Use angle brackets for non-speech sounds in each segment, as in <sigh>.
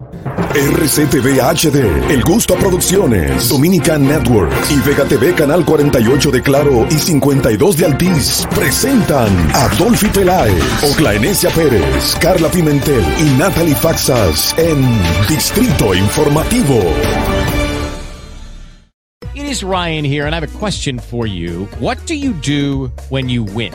RCTV HD, El Gusto Producciones, Dominican Network y Vega TV Canal 48 de Claro y 52 de Altiz presentan a Dolphy Peláez, Oclaenecia Pérez, Carla Pimentel y Natalie Faxas en Distrito Informativo. It is Ryan here, and I have a question for you. What do you do when you win?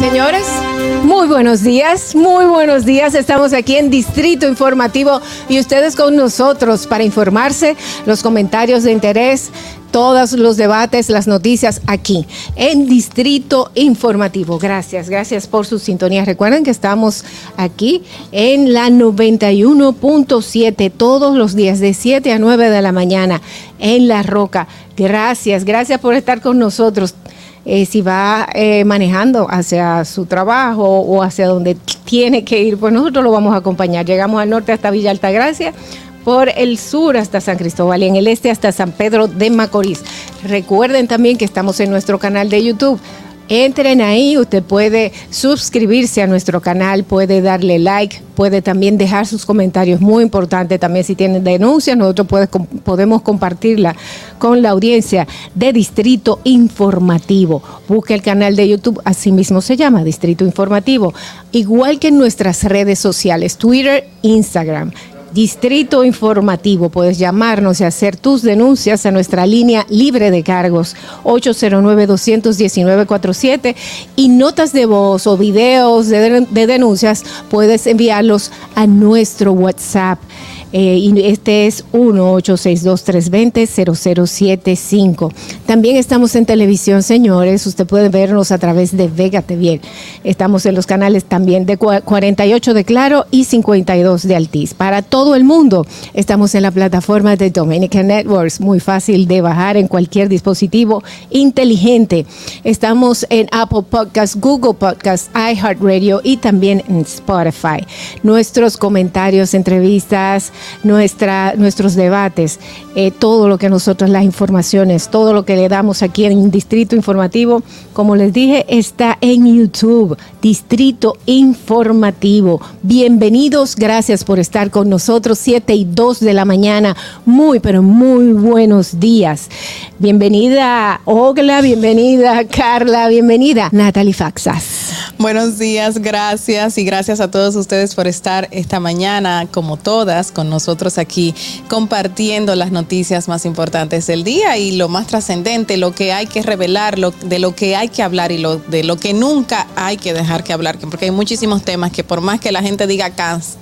Señores, muy buenos días, muy buenos días. Estamos aquí en Distrito Informativo y ustedes con nosotros para informarse, los comentarios de interés, todos los debates, las noticias aquí en Distrito Informativo. Gracias, gracias por su sintonía. Recuerden que estamos aquí en la 91.7 todos los días de 7 a 9 de la mañana en La Roca. Gracias, gracias por estar con nosotros. Eh, si va eh, manejando hacia su trabajo o hacia donde tiene que ir, pues nosotros lo vamos a acompañar. Llegamos al norte hasta Villa Altagracia, por el sur hasta San Cristóbal y en el este hasta San Pedro de Macorís. Recuerden también que estamos en nuestro canal de YouTube. Entren ahí, usted puede suscribirse a nuestro canal, puede darle like, puede también dejar sus comentarios, muy importante también si tienen denuncias, nosotros podemos compartirla con la audiencia de Distrito Informativo. Busque el canal de YouTube, así mismo se llama, Distrito Informativo, igual que en nuestras redes sociales, Twitter, Instagram. Distrito Informativo. Puedes llamarnos y hacer tus denuncias a nuestra línea libre de cargos 809-219-47 y notas de voz o videos de, de denuncias puedes enviarlos a nuestro WhatsApp eh, y este es 1-862-320-0075. También estamos en televisión, señores. Usted puede vernos a través de Vega TV. Estamos en los canales también de 48 de Claro y 52 de Altiz. Para todo el mundo, estamos en la plataforma de Dominican Networks, muy fácil de bajar en cualquier dispositivo inteligente. Estamos en Apple Podcasts, Google Podcasts, iHeartRadio y también en Spotify. Nuestros comentarios, entrevistas, nuestra, nuestros debates, eh, todo lo que nosotros, las informaciones, todo lo que le damos aquí en Distrito Informativo, como les dije, está en YouTube, Distrito Informativo. Bienvenidos, gracias por estar con nosotros, 7 y 2 de la mañana. Muy, pero muy buenos días. Bienvenida, Ogla, bienvenida, Carla, bienvenida, Natalie Faxas. Buenos días, gracias y gracias a todos ustedes por estar esta mañana, como todas, con nosotros aquí compartiendo las noticias más importantes del día y lo más trascendente, lo que hay que revelar, lo, de lo que hay que hablar y lo, de lo que nunca hay que dejar que hablar, porque hay muchísimos temas que por más que la gente diga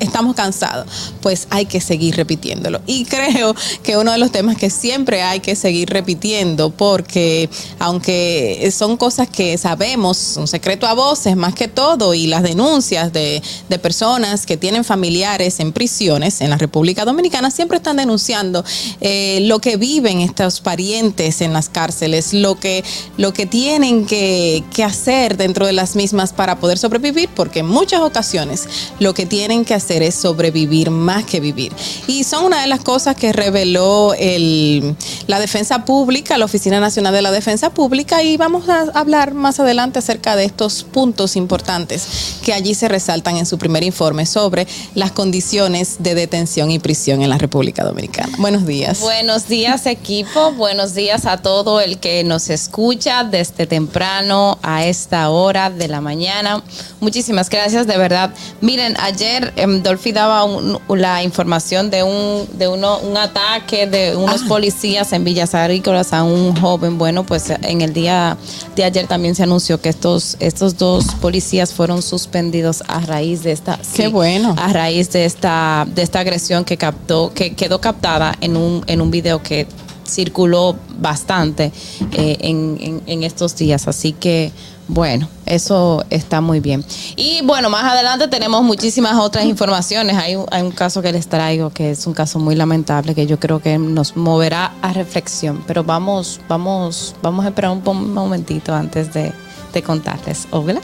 estamos cansados, pues hay que seguir repitiéndolo. Y creo que uno de los temas que siempre hay que seguir repitiendo, porque aunque son cosas que sabemos, un secreto a voces, más que todo y las denuncias de, personas que tienen familiares en prisiones en la República Dominicana siempre están denunciando eh, lo que viven estos parientes en las cárceles, lo que, lo que tienen que, hacer dentro de las mismas para poder sobrevivir, porque en muchas ocasiones lo que tienen que hacer es sobrevivir más que vivir. Y son una de las cosas que reveló el, la Defensa Pública, la Oficina Nacional de la Defensa Pública, y vamos a hablar más adelante acerca de estos puntos importantes que allí se resaltan en su primer informe sobre las condiciones de detención y prisión en la República Dominicana. Buenos días. Buenos días equipo, buenos días a todo el que nos escucha desde temprano a esta hora de la mañana. Muchísimas gracias, de verdad. Miren, ayer em, Dolphy daba un- la información de un de uno, un ataque de unos policías en Villas Agrícolas a un joven. Bueno, pues en el día de ayer también se anunció que estos estos dos policías fueron suspendidos a raíz de esta Qué bueno. a raíz de esta de esta agresión que captó que quedó captada en un en un video que circuló bastante eh, en, en- en estos días. Así que bueno eso está muy bien. Y bueno más adelante tenemos muchísimas otras informaciones. Hay, un- hay un caso que les traigo que es un caso muy lamentable que yo creo que nos moverá a reflexión. Pero vamos vamos vamos a esperar un, momentito antes de, de contarles hola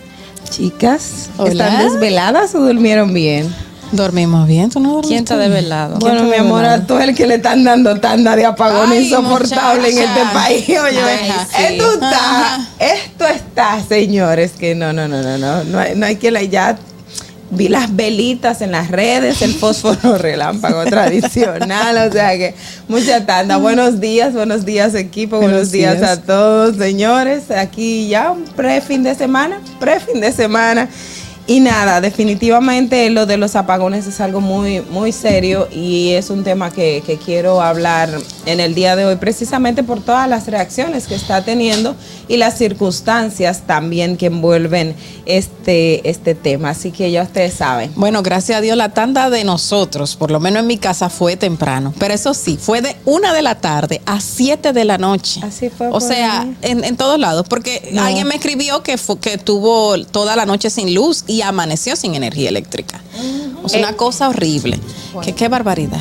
Chicas, Hola. ¿están desveladas o durmieron bien? Dormimos bien, ¿tú no dormiste? quién está desvelado Bueno, mi está amor, a todo el que le están dando tanda de apagón Ay, insoportable en este país. Oye, sí. esto está, Ajá. <laughs> esto está, señores, que no, no, no, no, no, no hay, no hay que la ya. Vi las velitas en las redes, el fósforo <laughs> relámpago tradicional, o sea que mucha tanda. Buenos días, buenos días equipo, buenos, Buenos días, días. a todos, señores. Aquí ya un pre-fin de semana, pre-fin de semana. Y nada, definitivamente lo de los apagones es algo muy, muy serio y es un tema que, que quiero hablar en el día de hoy, precisamente por todas las reacciones que está teniendo y las circunstancias también que envuelven este, este tema. Así que ya ustedes saben. Bueno, gracias a Dios la tanda de nosotros, por lo menos en mi casa, fue temprano. Pero eso sí, fue de una de la tarde a siete de la noche. Así fue O sea, en, en todos lados. Porque No. alguien me escribió que, fue, que tuvo toda la noche sin luz y amaneció sin energía eléctrica. O sea, una cosa horrible. Que qué barbaridad.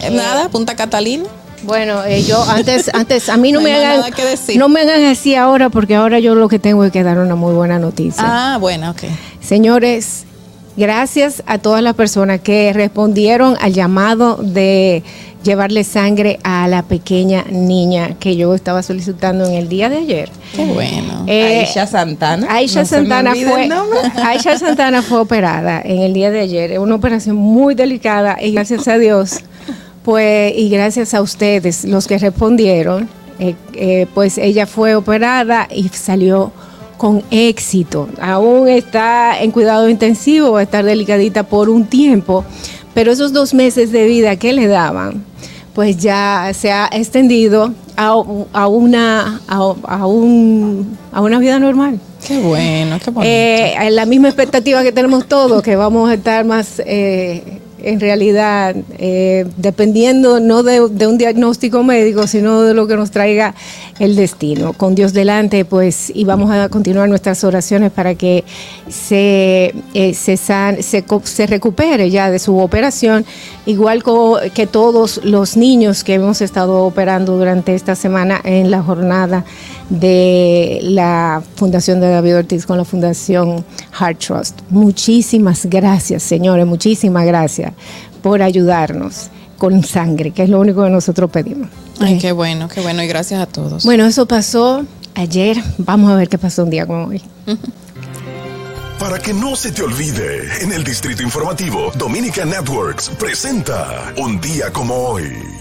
Eh, Nada, Punta Catalina. Bueno, eh, yo antes, <laughs> antes, a mí no, No me hagan, nada que decir. no me hagan así ahora, porque ahora yo lo que tengo es que dar una muy buena noticia. Ah, bueno, ok. Señores, gracias a todas las personas que respondieron al llamado de llevarle sangre a la pequeña niña que yo estaba solicitando en el día de ayer. Qué bueno. Eh, Aisha Santana. Aisha No Santana fue. <laughs> Aisha Santana fue operada en el día de ayer, una operación muy delicada y gracias a Dios, pues y gracias a ustedes los que respondieron, eh, eh, pues ella fue operada y salió con éxito. Aún está en cuidado intensivo, va a estar delicadita por un tiempo, pero esos dos meses de vida que le daban, pues ya se ha extendido a, a una a, a un, a una vida normal. Qué bueno, qué bonito. Eh, la misma expectativa que tenemos todos, que vamos a estar más, eh, en realidad, eh, dependiendo no de, un diagnóstico médico, sino de lo que nos traiga el destino. Con Dios delante, pues, y vamos a continuar nuestras oraciones para que se, eh, se, recupere ya de su operación, igual que todos los niños que hemos estado operando durante esta semana en la jornada de la Fundación de David Ortiz con la Fundación Heart Trust. Muchísimas gracias, señores, muchísimas gracias por ayudarnos con sangre, que es lo único que nosotros pedimos. Ay, qué bueno, qué bueno. Y gracias a todos. Bueno, eso pasó ayer. Vamos a ver qué pasó un día como hoy. Para que no se te olvide, en el Distrito Informativo, Dominica Networks presenta Un día como hoy.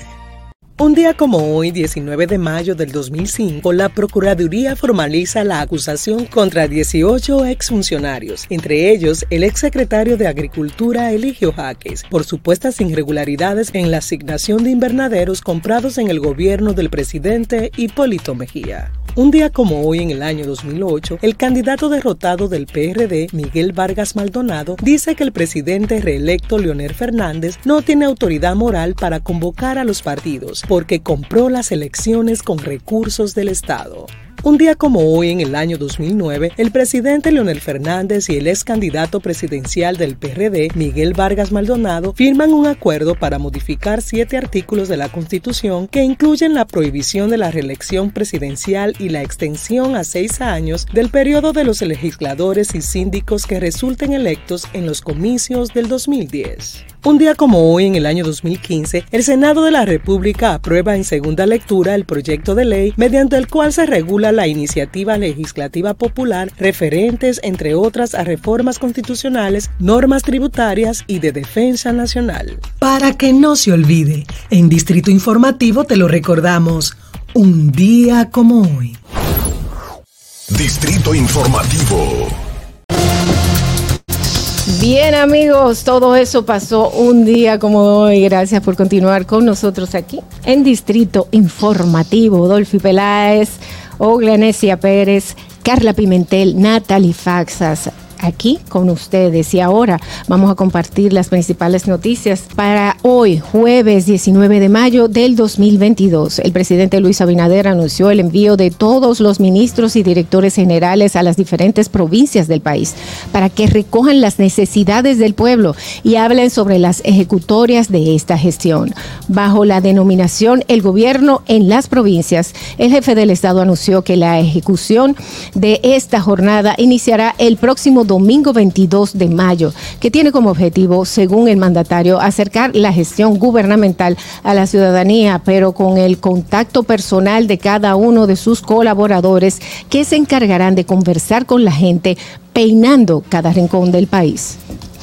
Un día como hoy, 19 de mayo del 2005, la Procuraduría formaliza la acusación contra 18 exfuncionarios, entre ellos el exsecretario de Agricultura Eligio Jaques, por supuestas irregularidades en la asignación de invernaderos comprados en el gobierno del presidente Hipólito Mejía. Un día como hoy, en el año 2008, el candidato derrotado del PRD, Miguel Vargas Maldonado, dice que el presidente reelecto Leonel Fernández no tiene autoridad moral para convocar a los partidos porque compró las elecciones con recursos del Estado. Un día como hoy, en el año 2009, el presidente Leonel Fernández y el ex candidato presidencial del PRD, Miguel Vargas Maldonado, firman un acuerdo para modificar siete artículos de la Constitución que incluyen la prohibición de la reelección presidencial y la extensión a seis años del periodo de los legisladores y síndicos que resulten electos en los comicios del 2010. Un día como hoy, en el año 2015, el Senado de la República aprueba en segunda lectura el proyecto de ley mediante el cual se regula la iniciativa legislativa popular referentes, entre otras, a reformas constitucionales, normas tributarias y de defensa nacional. Para que no se olvide, en Distrito Informativo te lo recordamos, un día como hoy. Distrito Informativo. Bien amigos, todo eso pasó un día como hoy. Gracias por continuar con nosotros aquí en Distrito Informativo. Dolphy Peláez, Oglanesia Pérez, Carla Pimentel, Natalie Faxas, aquí con ustedes y ahora vamos a compartir las principales noticias para hoy, jueves 19 de mayo del 2022. El presidente Luis Abinader anunció el envío de todos los ministros y directores generales a las diferentes provincias del país para que recojan las necesidades del pueblo y hablen sobre las ejecutorias de esta gestión. Bajo la denominación El gobierno en las provincias, el jefe del Estado anunció que la ejecución de esta jornada iniciará el próximo domingo 22 de mayo, que tiene como objetivo, según el mandatario, acercar la gestión gubernamental a la ciudadanía, pero con el contacto personal de cada uno de sus colaboradores que se encargarán de conversar con la gente peinando cada rincón del país.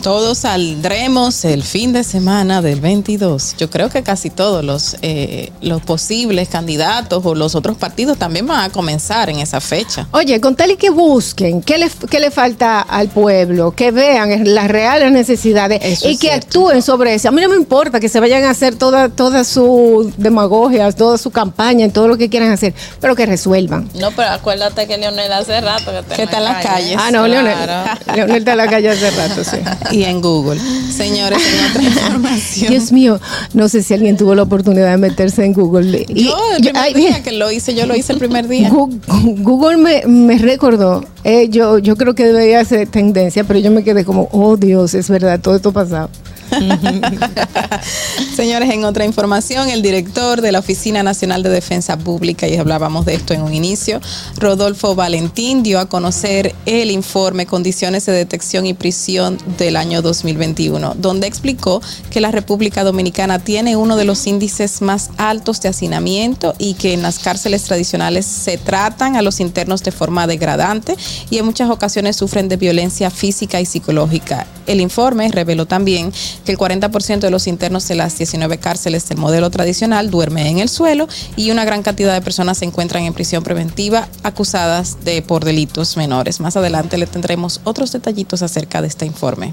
Todos saldremos el fin de semana del 22. Yo creo que casi todos los, eh, los posibles candidatos o los otros partidos también van a comenzar en esa fecha. Oye, con tal y que busquen qué le, qué le falta al pueblo, que vean las reales necesidades Eso y es que cierto. actúen sobre eso. A mí no me importa que se vayan a hacer toda, toda su demagogia, toda su campaña, en todo lo que quieran hacer, pero que resuelvan. No, pero acuérdate que Leonel hace rato que está, Que está en las calles. Ah, no, Leonel. <laughs> Leonel está en la calle hace rato, sí. <laughs> Y en Google. Señores, en otra <laughs> información. Dios mío, no sé si alguien tuvo la oportunidad de meterse en Google. Y- yo, el primer ay, día que lo hice, yo lo hice el primer día. Google me, me recordó, eh, yo, yo creo que debería ser tendencia, pero yo me quedé como, oh Dios, es verdad, todo esto ha pasado. <laughs> Señores, en otra información, el director de la Oficina Nacional de Defensa Pública, y hablábamos de esto en un inicio, Rodolfo Valentín, dio a conocer el informe Condiciones de Detección y Prisión del año 2021, donde explicó que la República Dominicana tiene uno de los índices más altos de hacinamiento y que en las cárceles tradicionales se tratan a los internos de forma degradante y en muchas ocasiones sufren de violencia física y psicológica. El informe reveló también que el 40% de los internos de las 19 cárceles del modelo tradicional duermen en el suelo y una gran cantidad de personas se encuentran en prisión preventiva acusadas de por delitos menores. Más adelante le tendremos otros detallitos acerca de este informe.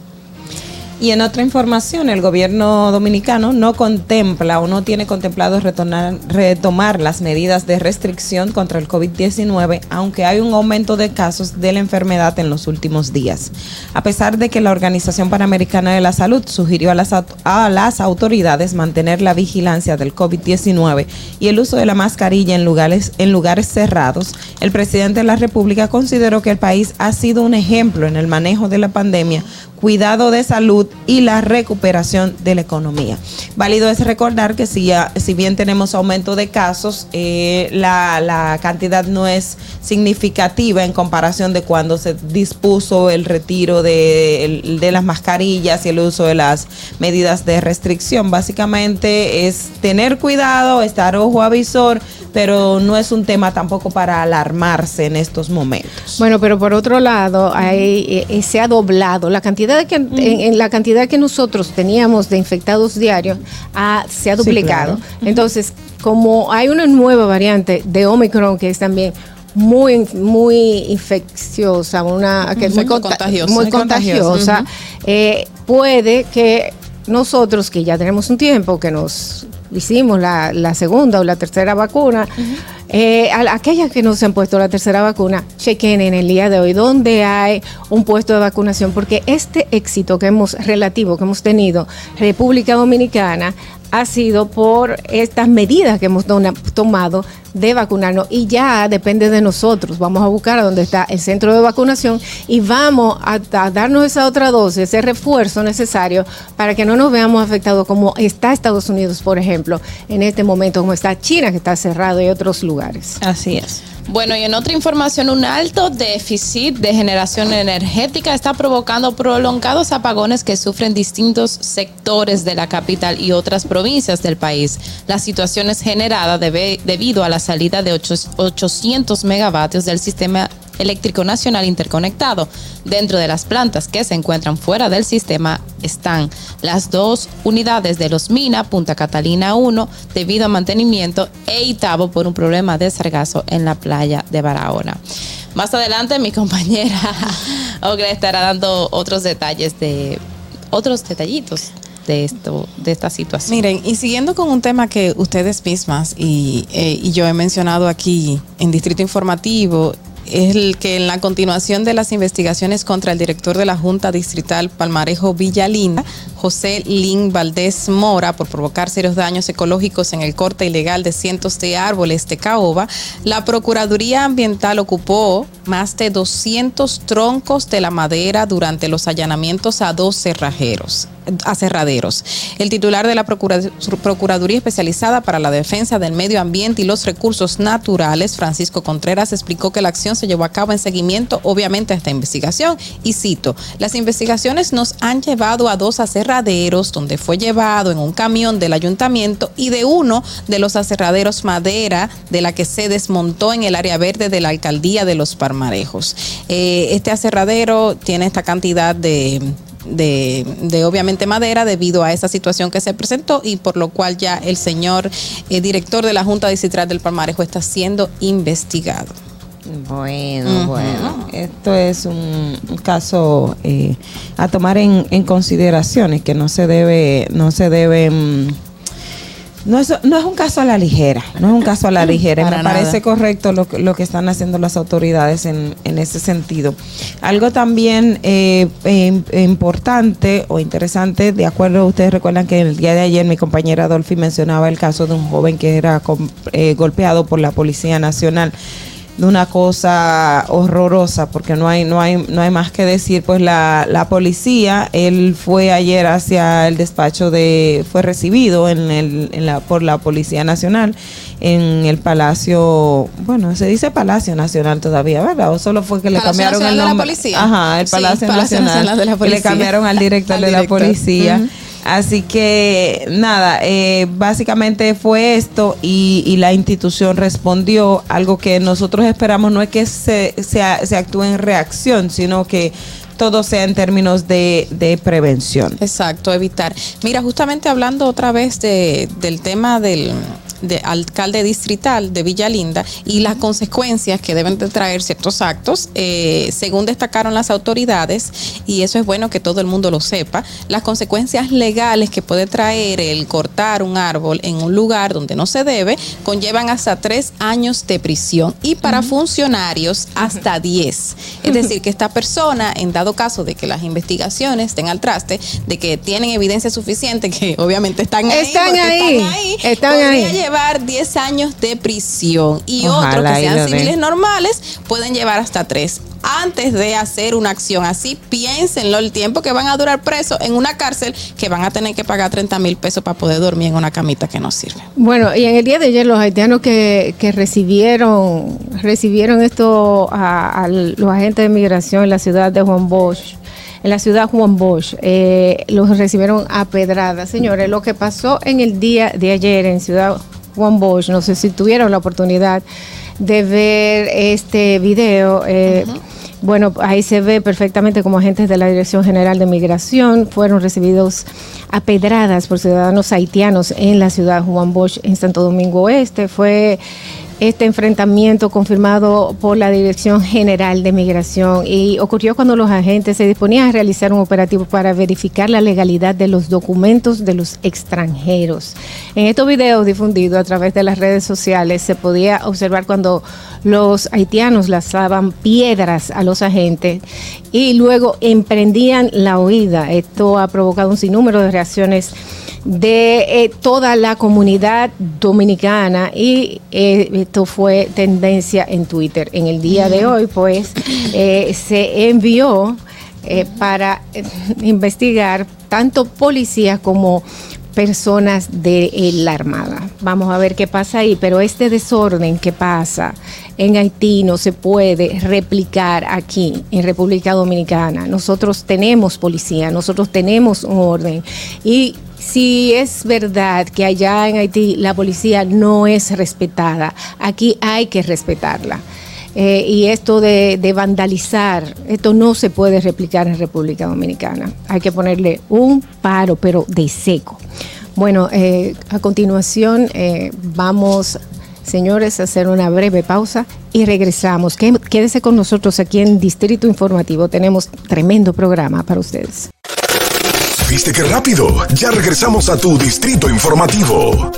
Y en otra información, el gobierno dominicano no contempla o no tiene contemplado retornar- retomar las medidas de restricción contra el COVID-19, aunque hay un aumento de casos de la enfermedad en los últimos días. A pesar de que la Organización Panamericana de la Salud sugirió a las, a autoridades mantener la vigilancia del COVID-19 y el uso de la mascarilla en lugares, en lugares cerrados, el presidente de la República consideró que el país ha sido un ejemplo en el manejo de la pandemia cuidado de salud y la recuperación de la economía. Válido es recordar que si, si bien tenemos aumento de casos, eh, la, la cantidad no es significativa en comparación de cuando se dispuso el retiro de, de las mascarillas y el uso de las medidas de restricción. Básicamente es tener cuidado, estar ojo avisor, pero no es un tema tampoco para alarmarse en estos momentos. Bueno, pero por otro lado, hay, eh, eh, se ha doblado la cantidad de que, en la cantidad que nosotros teníamos de infectados diarios, ha- se ha Sí, duplicado. claro. Entonces, como hay una nueva variante de Omicron que es también muy muy infecciosa, una que Muy muy conta- contagiosa. muy Muy contagiosa. contagiosa, eh, puede que nosotros que ya tenemos un tiempo que nos hicimos la, la segunda o la tercera vacuna, eh, a- aquellas que no se han puesto la tercera vacuna, chequen en el día de hoy dónde hay un puesto de vacunación, porque este éxito que hemos relativo que hemos tenido, República Dominicana, ha sido por estas medidas que hemos tomado de vacunarnos y ya depende de nosotros. Vamos a buscar a donde está el centro de vacunación y vamos a, a darnos esa otra dosis, ese refuerzo necesario para que no nos veamos afectados como está Estados Unidos, por ejemplo, en este momento, como está China, que está cerrado y otros lugares. Así es. Bueno, y en otra información, un alto déficit de generación energética está provocando prolongados apagones que sufren distintos sectores de la capital y otras provincias del país. La situación es generada debe- debido a la salida de ocho- 800 megavatios del sistema eléctrico nacional interconectado. Dentro de las plantas que se encuentran fuera del sistema están las dos unidades de los Mina, Punta Catalina 1, debido a mantenimiento, e Itabo por un problema de sargazo en la playa de Barahona. Más adelante mi <laughs> compañera Ogla estará dando otros detalles de otros detallitos de esto, de esta situación. Miren, y siguiendo con un tema que ustedes mismas y, eh, y yo he mencionado aquí en Distrito Informativo, es el que en la continuación de las investigaciones contra el director de la Junta Distrital Palmarejo Villalinda, José Lin Valdés Mora, por provocar serios daños ecológicos en el corte ilegal de cientos de árboles de caoba, la Procuraduría Ambiental ocupó más de 200 troncos de la madera durante los allanamientos a dos cerrajeros aserraderos. El titular de la Procura- Procuraduría Especializada para la Defensa del Medio Ambiente y los Recursos Naturales, Francisco Contreras, explicó que la acción se llevó a cabo en seguimiento, obviamente, a esta investigación. Y cito, las investigaciones nos han llevado a dos aserraderos donde fue llevado en un camión del ayuntamiento y de uno de los aserraderos madera de la que se desmontó en el área verde de la alcaldía de Los Parmarejos. Eh, este aserradero tiene esta cantidad de de, de, obviamente madera debido a esa situación que se presentó y por lo cual ya el señor eh, director de la Junta Distrital del Palmarejo está siendo investigado. Bueno, bueno, esto es un, un caso eh, a tomar en, en consideraciones que no se debe, no se debe, mm, no es, no es un caso a la ligera, no es un caso a la <laughs> ligera. y Me nada. parece correcto lo, que- lo que están haciendo las autoridades en, en ese sentido. Algo también eh, eh, importante o interesante, de acuerdo, ustedes recuerdan que el día de ayer mi compañera Dolphy mencionaba el caso de un joven que era eh, golpeado por la Policía Nacional de una cosa horrorosa porque no hay no hay no hay más que decir pues la, la policía él fue ayer hacia el despacho de fue recibido en el en la por la policía nacional en el palacio bueno se dice palacio nacional todavía verdad o solo fue que le Palacio cambiaron Nacional el de la nombre. Policía. ajá el Sí, palacio, Palacio nacional, de la que le cambiaron al <laughs> director Al de la policía. Así que nada, eh, básicamente fue esto y, y la institución respondió. Algo que nosotros esperamos no es que se, se, actúe en reacción, sino que todo sea en términos de, de prevención. Exacto, evitar. Mira, justamente hablando otra vez de, del tema del de alcalde distrital de Villa Linda y las consecuencias que deben de traer ciertos actos, eh, según destacaron las autoridades, y eso es bueno que todo el mundo lo sepa, las consecuencias legales que puede traer el cortar un árbol en un lugar donde no se debe conllevan hasta tres años de prisión y para funcionarios hasta diez. Es decir, que esta persona, en dado caso de que las investigaciones estén al traste, de que tienen evidencia suficiente, que obviamente están ahí, Están ahí, están ahí, están podría ahí. Llevar 10 años de prisión y Ojalá otros que sean civiles normales pueden llevar hasta tres. Antes de hacer una acción así, piénsenlo el tiempo que van a durar presos en una cárcel que van a tener que pagar 30 mil pesos para poder dormir en una camita que no sirve. Bueno, y en el día de ayer los haitianos que, que recibieron recibieron esto a, a los agentes de migración en la ciudad de Juan Bosch, en la ciudad Juan Bosch, eh, los recibieron a pedradas. Señores, lo que pasó en el día de ayer en ciudad Juan Bosch, no sé si tuvieron la oportunidad de ver este video. eh, Bueno, ahí se ve perfectamente como agentes de la Dirección General de Migración fueron recibidos a pedradas por ciudadanos haitianos en la ciudad Juan Bosch, en Santo Domingo Oeste. Fue este enfrentamiento confirmado por la Dirección General de Migración y ocurrió cuando los agentes se disponían a realizar un operativo para verificar la legalidad de los documentos de los extranjeros. En estos videos difundidos a través de las redes sociales se podía observar cuando los haitianos lanzaban piedras a los agentes y luego emprendían la huida. Esto ha provocado un sinnúmero de reacciones de eh, toda la comunidad dominicana y eh, esto fue tendencia en Twitter. En el día de hoy, pues, eh, se envió eh, para eh, investigar tanto policías como personas de la Armada. Vamos a ver qué pasa ahí, pero este desorden que pasa en Haití no se puede replicar aquí en República Dominicana. Nosotros tenemos policía, nosotros tenemos un orden y si es verdad que allá en Haití la policía no es respetada, aquí hay que respetarla. Eh, y esto de, vandalizar, esto no se puede replicar en República Dominicana. Hay que ponerle un paro, pero de seco. Bueno, eh, a continuación eh, vamos, señores, a hacer una breve pausa y regresamos. Qué- Quédese con nosotros aquí en Distrito Informativo. Tenemos tremendo programa para ustedes. ¿Viste qué rápido? Ya regresamos a tu distrito informativo.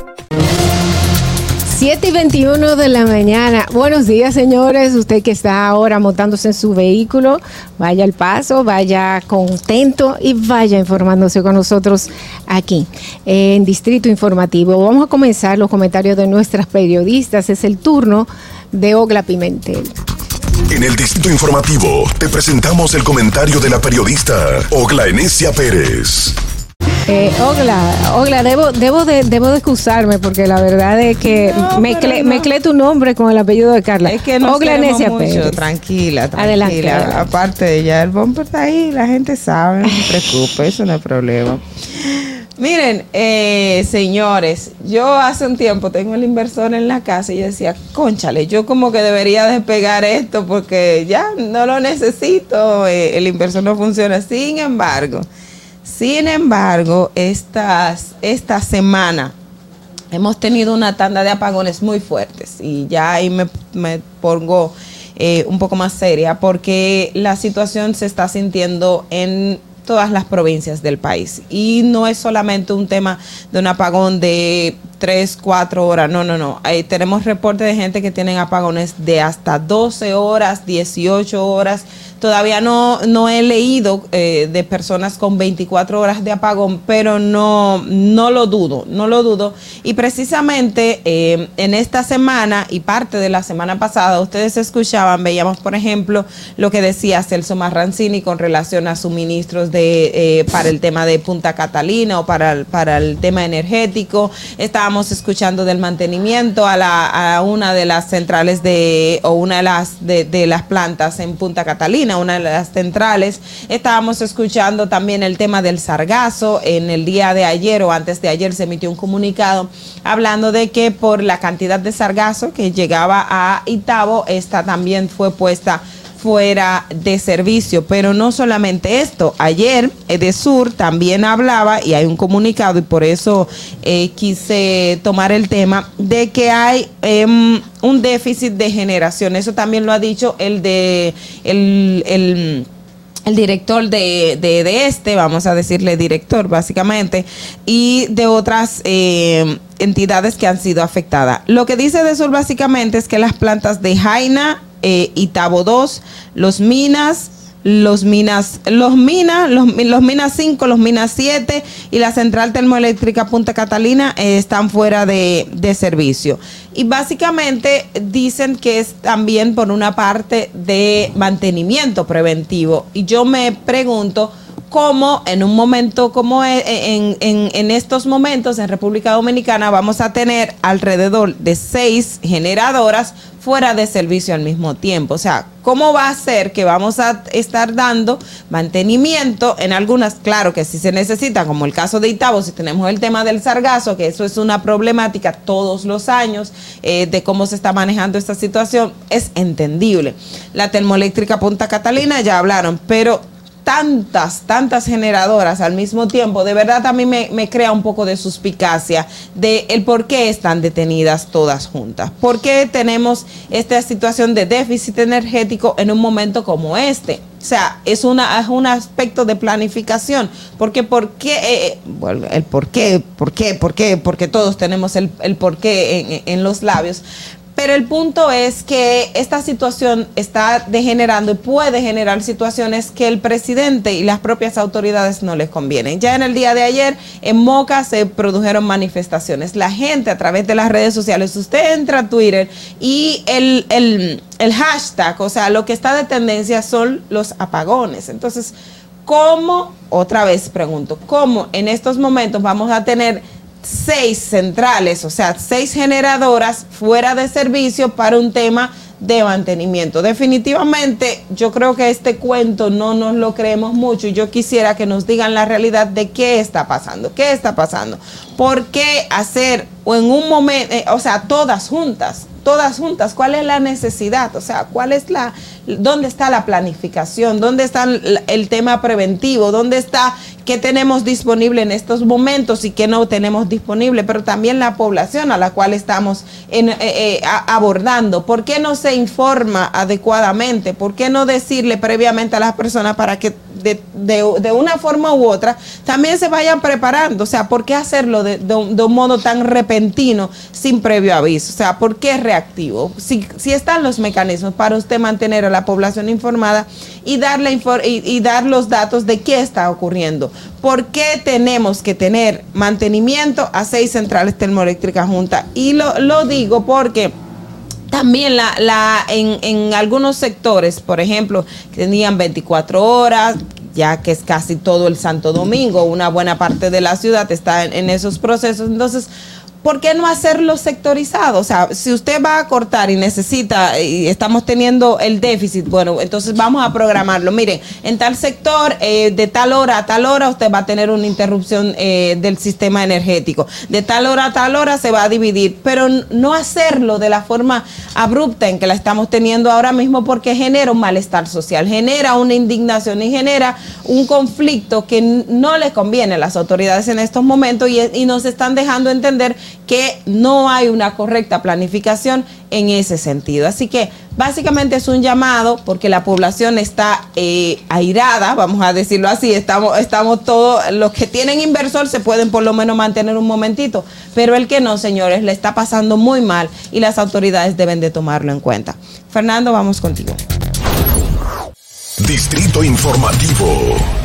7 y 21 de la mañana. Buenos días, señores. Usted que está ahora montándose en su vehículo, vaya al paso, vaya contento y vaya informándose con nosotros aquí en Distrito Informativo. Vamos a comenzar los comentarios de nuestras periodistas. Es el turno de Ogla Pimentel. En el distrito informativo te presentamos el comentario de la periodista Ogla Enesia Pérez. Eh, Ogla, Ogla, debo, debo, de, debo de excusarme porque la verdad es que No, mezclé, pero no. mezclé tu nombre con el apellido de Carla. Es que no Ogla mucho, Pérez. tranquila, tranquila. Adelante, adelante. Aparte de ya el bumper está ahí, la gente sabe, no se preocupe, eso no es problema. Miren, eh, señores, yo hace un tiempo tengo el inversor en la casa y yo decía, conchale, yo como que debería despegar esto porque ya no lo necesito, eh, el inversor no funciona. Sin embargo, sin embargo, esta semana hemos tenido una tanda de apagones muy fuertes y ya ahí me, me pongo eh, un poco más seria porque la situación se está sintiendo en todas las provincias del país y no es solamente un tema de un apagón de 3, 4 horas, no, no, no. Tenemos reportes de gente que tienen apagones de hasta 12 horas, 18 horas. Todavía no, no he leído eh, de personas con 24 horas de apagón, pero no, no lo dudo, no lo dudo. Y precisamente eh, en esta semana y parte de la semana pasada, ustedes escuchaban, veíamos, por ejemplo, lo que decía Celso Marrancini con relación a suministros de, eh, para el tema de Punta Catalina o para el, para el tema energético. Estábamos escuchando del mantenimiento a, la, a una de las centrales de, o una de las, de, de las plantas en Punta Catalina, una de las centrales. Estábamos escuchando también el tema del sargazo. En el día de ayer o antes de ayer se emitió un comunicado hablando de que por la cantidad de sargazo que llegaba a Itabo, esta también fue puesta fuera de servicio. Pero no solamente esto, ayer Edesur también hablaba, y hay un comunicado, y por eso eh, quise tomar el tema, de que hay em, un déficit de generación. Eso también lo ha dicho el de el, el director de, de, de este, vamos a decirle director básicamente, y de otras eh, entidades que han sido afectadas. Lo que dice de Sur básicamente es que las plantas de Jaina, eh, Itabo 2, los minas, los minas, los minas, los, los minas 5, los minas 7 y la central termoeléctrica Punta Catalina eh, están fuera de, de servicio. Y básicamente dicen que es también por una parte de mantenimiento preventivo. Y yo me pregunto cómo en un momento como e- en, en, en estos momentos en República Dominicana vamos a tener alrededor de seis generadoras fuera de servicio al mismo tiempo. O sea, ¿cómo va a ser que vamos a estar dando mantenimiento en algunas? Claro que sí se necesita, como el caso de Itabo, si tenemos el tema del sargazo, que eso es una problemática todos los años eh, de cómo se está manejando esta situación, es entendible. La termoeléctrica Punta Catalina ya hablaron, pero tantas, tantas generadoras al mismo tiempo, de verdad a mí me, me crea un poco de suspicacia de el por qué están detenidas todas juntas. ¿Por qué tenemos esta situación de déficit energético en un momento como este? O sea, es, una, es un aspecto de planificación. Porque, ¿por qué? Eh, bueno, el por qué, por qué, por qué, porque todos tenemos el, el por qué en los labios. Pero el punto es que esta situación está degenerando y puede generar situaciones que el presidente y las propias autoridades no les convienen. Ya en el día de ayer en Moca se produjeron manifestaciones. La gente a través de las redes sociales, usted entra a Twitter y el, el, el hashtag, o sea, lo que está de tendencia son los apagones. Entonces, ¿cómo, otra vez pregunto, cómo en estos momentos vamos a tener seis centrales, o sea, seis generadoras fuera de servicio para un tema de mantenimiento. Definitivamente, yo creo que este cuento no nos lo creemos mucho y yo quisiera que nos digan la realidad de qué está pasando, qué está pasando, por qué hacer o en un momento, eh, o sea, todas juntas, todas juntas, cuál es la necesidad, o sea, cuál es la, dónde está la planificación, dónde está el, el tema preventivo, dónde está qué tenemos disponible en estos momentos y qué no tenemos disponible, pero también la población a la cual estamos en, eh, eh, abordando. ¿Por qué no se informa adecuadamente? ¿Por qué no decirle previamente a las personas para que de, una forma u otra también se vayan preparando? O sea, ¿por qué hacerlo de, de un- modo tan repentino sin previo aviso? O sea, ¿por qué reactivo? Si, si están los mecanismos para usted mantener a la población informada y darle y, y dar los datos de qué está ocurriendo. ¿Por qué tenemos que tener mantenimiento a seis centrales termoeléctricas juntas? Y lo, lo digo porque también la, la, en, en algunos sectores, por ejemplo, tenían 24 horas, ya que es casi todo el Santo Domingo, una buena parte de la ciudad está en esos procesos. Entonces, ¿por qué no hacerlo sectorizado? O sea, si usted va a cortar y necesita, y estamos teniendo el déficit, bueno, entonces vamos a programarlo. Miren, en tal sector, eh, de tal hora a tal hora, usted va a tener una interrupción eh, del sistema energético. De tal hora a tal hora se va a dividir, pero no hacerlo de la forma abrupta en que la estamos teniendo ahora mismo porque genera un malestar social, genera una indignación y genera un conflicto que no le conviene a las autoridades en estos momentos y nos están dejando entender que no hay una correcta planificación en ese sentido. Así que básicamente es un llamado porque la población está eh, airada, vamos a decirlo así, estamos, estamos todos, los que tienen inversor se pueden por lo menos mantener un momentito, pero el que no, señores, le está pasando muy mal y las autoridades deben de tomarlo en cuenta. Fernando, vamos contigo. Distrito Informativo.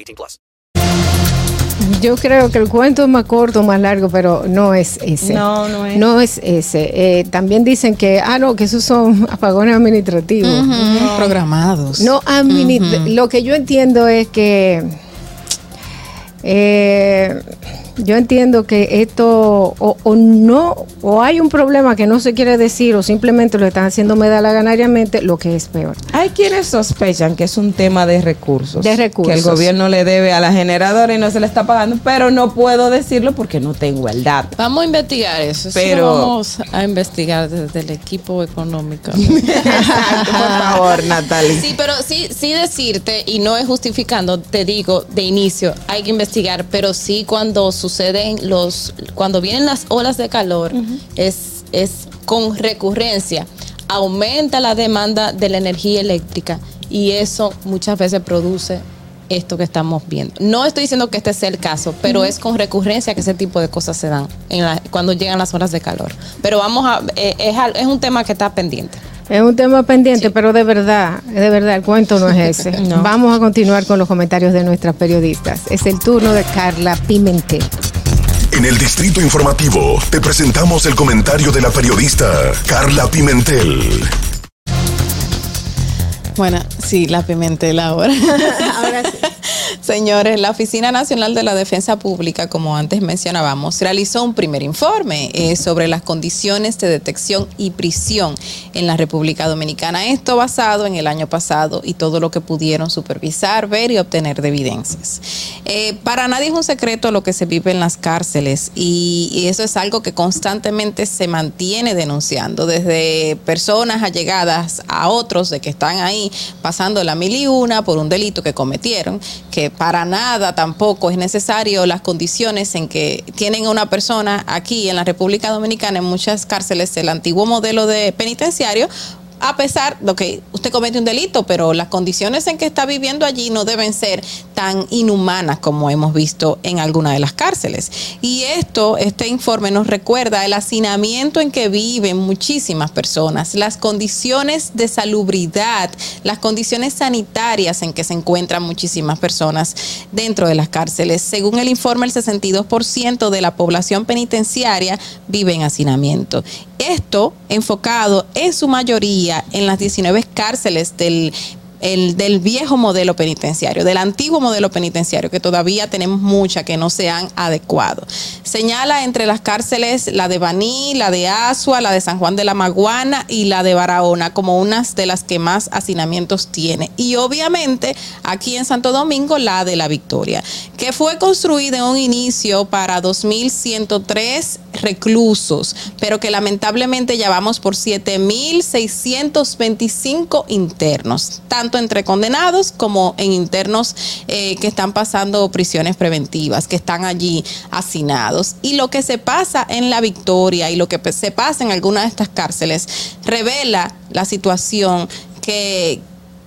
18 plus. Yo creo que el cuento es más corto, más largo, pero no es ese. No, no es. No es ese. Eh, también dicen que, ah, no, que esos son <laughs> apagones administrativos. Programados. No, admini- lo que yo entiendo es que eh, yo entiendo que esto o, o no, o hay un problema que no se quiere decir o simplemente lo están haciendo medalaganariamente, lo que es peor. Hay quienes sospechan que es un tema de recursos. De recursos. Que el gobierno le debe a la generadora y no se le está pagando, pero no puedo decirlo porque no tengo el dato. Vamos a investigar eso. Eso Pero- lo vamos a investigar desde el equipo económico. <laughs> Exacto, por favor, Natalie. Sí, pero sí, sí decirte, y no es justificando, te digo de inicio, hay que investigar, pero sí cuando suceden los, cuando vienen las olas de calor, es, es con recurrencia, aumenta la demanda de la energía eléctrica y eso muchas veces produce esto que estamos viendo. No estoy diciendo que este sea el caso, pero es con recurrencia que ese tipo de cosas se dan en la- cuando llegan las horas de calor. Pero vamos a, eh, es, es un tema que está pendiente. Es un tema pendiente, pero de verdad, de verdad, el cuento no es ese. <laughs> No. Vamos a continuar con los comentarios de nuestras periodistas. Es el turno de Carla Pimentel. En el Distrito Informativo te presentamos el comentario de la periodista Carla Pimentel. Bueno, sí, la Pimentel ahora. <laughs> Ahora sí. <laughs> Señores, la Oficina Nacional de la Defensa Pública, como antes mencionábamos, realizó un primer informe eh, sobre las condiciones de detección y prisión en la República Dominicana. Esto basado en el año pasado y todo lo que pudieron supervisar, ver y obtener de evidencias. Eh, para nadie es un secreto lo que se vive en las cárceles y, y eso es algo que constantemente se mantiene denunciando, desde personas allegadas a otros de que están ahí pasando la mil y una por un delito que cometieron, que para nada tampoco es necesario las condiciones en que tienen a una persona aquí en la República Dominicana, en muchas cárceles, el antiguo modelo de penitenciario, a pesar de que usted comete un delito, pero las condiciones en que está viviendo allí no deben ser tan inhumanas como hemos visto en alguna de las cárceles. Y esto, este informe nos recuerda el hacinamiento en que viven muchísimas personas, las condiciones de salubridad, las condiciones sanitarias en que se encuentran muchísimas personas dentro de las cárceles. Según el informe, el 62% de la población penitenciaria vive en hacinamiento. Esto enfocado en su mayoría en las 19 cárceles del el, del viejo modelo penitenciario, del antiguo modelo penitenciario, que todavía tenemos muchas que no se han adecuado. Señala entre las cárceles la de Baní, la de Asua, la de San Juan de la Maguana y la de Barahona como unas de las que más hacinamientos tiene. Y obviamente aquí en Santo Domingo la de la Victoria, que fue construida en un inicio para 2.103 reclusos, pero que lamentablemente ya vamos por 7.625 internos, tanto entre condenados como en internos eh, que están pasando prisiones preventivas, que están allí hacinados. Y lo que se pasa en la Victoria y lo que se pasa en algunas de estas cárceles revela la situación que,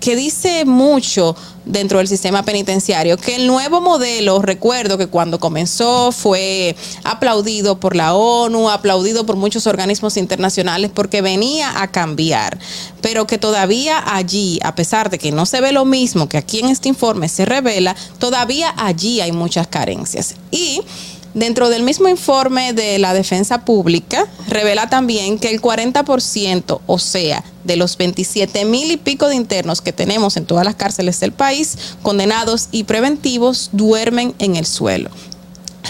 que dice mucho dentro del sistema penitenciario, que el nuevo modelo, recuerdo que cuando comenzó fue aplaudido por la ONU, aplaudido por muchos organismos internacionales porque venía a cambiar, pero que todavía allí, a pesar de que no se ve lo mismo que aquí en este informe se revela, todavía allí hay muchas carencias. Y Dentro del mismo informe de la defensa pública, revela también que el 40%, o sea, de los 27 mil y pico de internos que tenemos en todas las cárceles del país, condenados y preventivos, duermen en el suelo.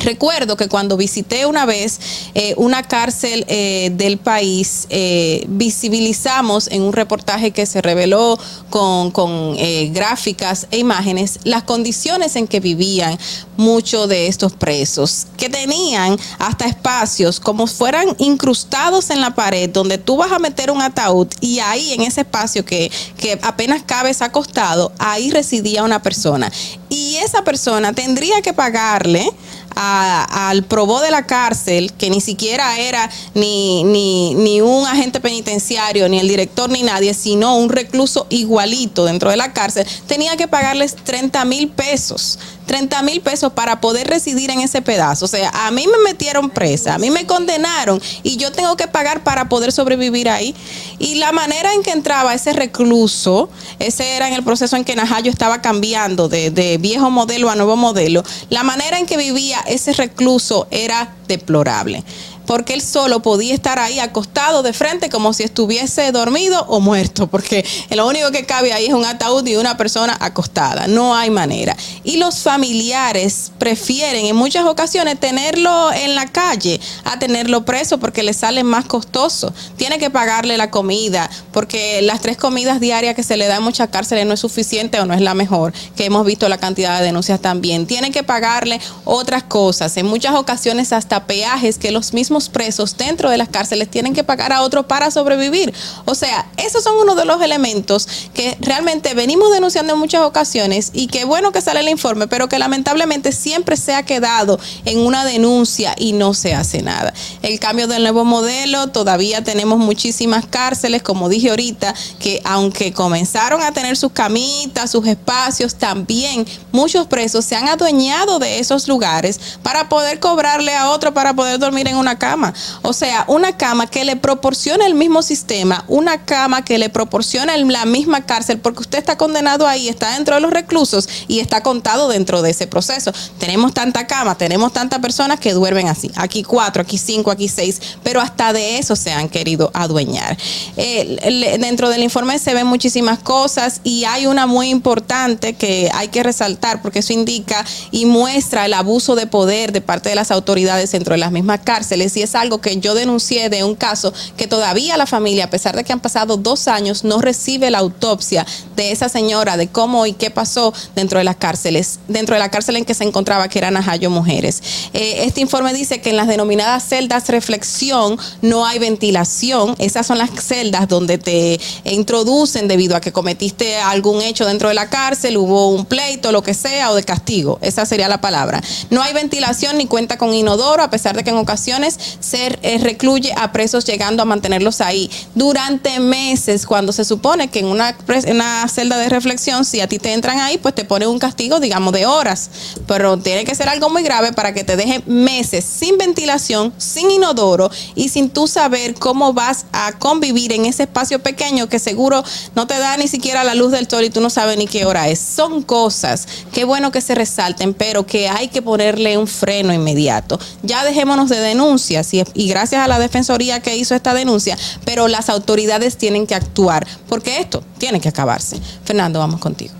Recuerdo que cuando visité una vez eh, una cárcel eh, del país, eh, visibilizamos en un reportaje que se reveló con, con eh, gráficas e imágenes las condiciones en que vivían muchos de estos presos, que tenían hasta espacios como fueran incrustados en la pared, donde tú vas a meter un ataúd y ahí en ese espacio que, que apenas cabes acostado, ahí residía una persona. Y esa persona tendría que pagarle a- al probó de la cárcel, que ni siquiera era ni, ni, ni un agente penitenciario, ni el director, ni nadie, sino un recluso igualito dentro de la cárcel, tenía que pagarles 30 mil pesos. 30 mil pesos para poder residir en ese pedazo. O sea, a mí me metieron presa, a mí me condenaron y yo tengo que pagar para poder sobrevivir ahí. Y la manera en que entraba ese recluso, ese era en el proceso en que Najayo estaba cambiando de, de viejo modelo a nuevo modelo, la manera en que vivía ese recluso era deplorable. Porque él solo podía estar ahí acostado de frente como si estuviese dormido o muerto, porque lo único que cabe ahí es un ataúd y una persona acostada. No hay manera. Y los familiares prefieren en muchas ocasiones tenerlo en la calle a tenerlo preso porque le sale más costoso. Tiene que pagarle la comida, porque las tres comidas diarias que se le da en muchas cárceles no es suficiente o no es la mejor, que hemos visto la cantidad de denuncias también. Tiene que pagarle otras cosas, en muchas ocasiones hasta peajes que los mismos presos dentro de las cárceles tienen que pagar a otros para sobrevivir. O sea, esos son uno de los elementos que realmente venimos denunciando en muchas ocasiones y que bueno que sale el informe, pero que lamentablemente siempre se ha quedado en una denuncia y no se hace nada. El cambio del nuevo modelo, todavía tenemos muchísimas cárceles, como dije ahorita, que aunque comenzaron a tener sus camitas, sus espacios, también muchos presos se han adueñado de esos lugares para poder cobrarle a otro para poder dormir en una cama. O sea, una cama que le proporciona el mismo sistema, una cama que le proporciona la misma cárcel, porque usted está condenado ahí, está dentro de los reclusos y está contado dentro de ese proceso. Tenemos tanta cama, tenemos tantas personas que duermen así. Aquí cuatro, aquí cinco, aquí seis, pero hasta de eso se han querido adueñar. Eh, dentro del informe se ven muchísimas cosas y hay una muy importante que hay que resaltar porque eso indica y muestra el abuso de poder de parte de las autoridades dentro de las mismas cárceles y es algo que yo denuncié de un caso que todavía la familia, a pesar de que han pasado dos años, no recibe la autopsia de esa señora, de cómo y qué pasó dentro de las cárceles, dentro de la cárcel en que se encontraba, que era Najayo Mujeres. Eh, este informe dice que en las denominadas celdas reflexión no hay ventilación. Esas son las celdas donde te introducen debido a que cometiste algún hecho dentro de la cárcel, hubo un pleito, lo que sea, o de castigo. Esa sería la palabra. No hay ventilación ni cuenta con inodoro, a pesar de que en ocasiones se eh, recluye a presos llegando a mantenerlos ahí durante meses, cuando se supone que en una, pres- en una celda de reflexión, si a ti te entran ahí, pues te ponen un castigo, digamos, de horas. Pero tiene que ser algo muy grave para que te dejen meses sin ventilación, sin inodoro y sin tú saber cómo vas a convivir en ese espacio pequeño que seguro no te da ni siquiera la luz del sol y tú no sabes ni qué hora es. Son cosas, qué bueno que se resalten, pero que hay que ponerle un freno inmediato. Ya dejémonos de denuncias y, y gracias a la Defensoría que hizo esta denuncia, pero las autoridades tienen que actuar porque esto tiene que acabarse. Fernando, vamos contigo.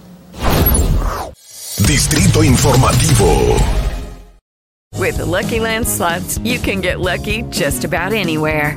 Distrito Informativo. With the Lucky Land slots, you can get lucky just about anywhere.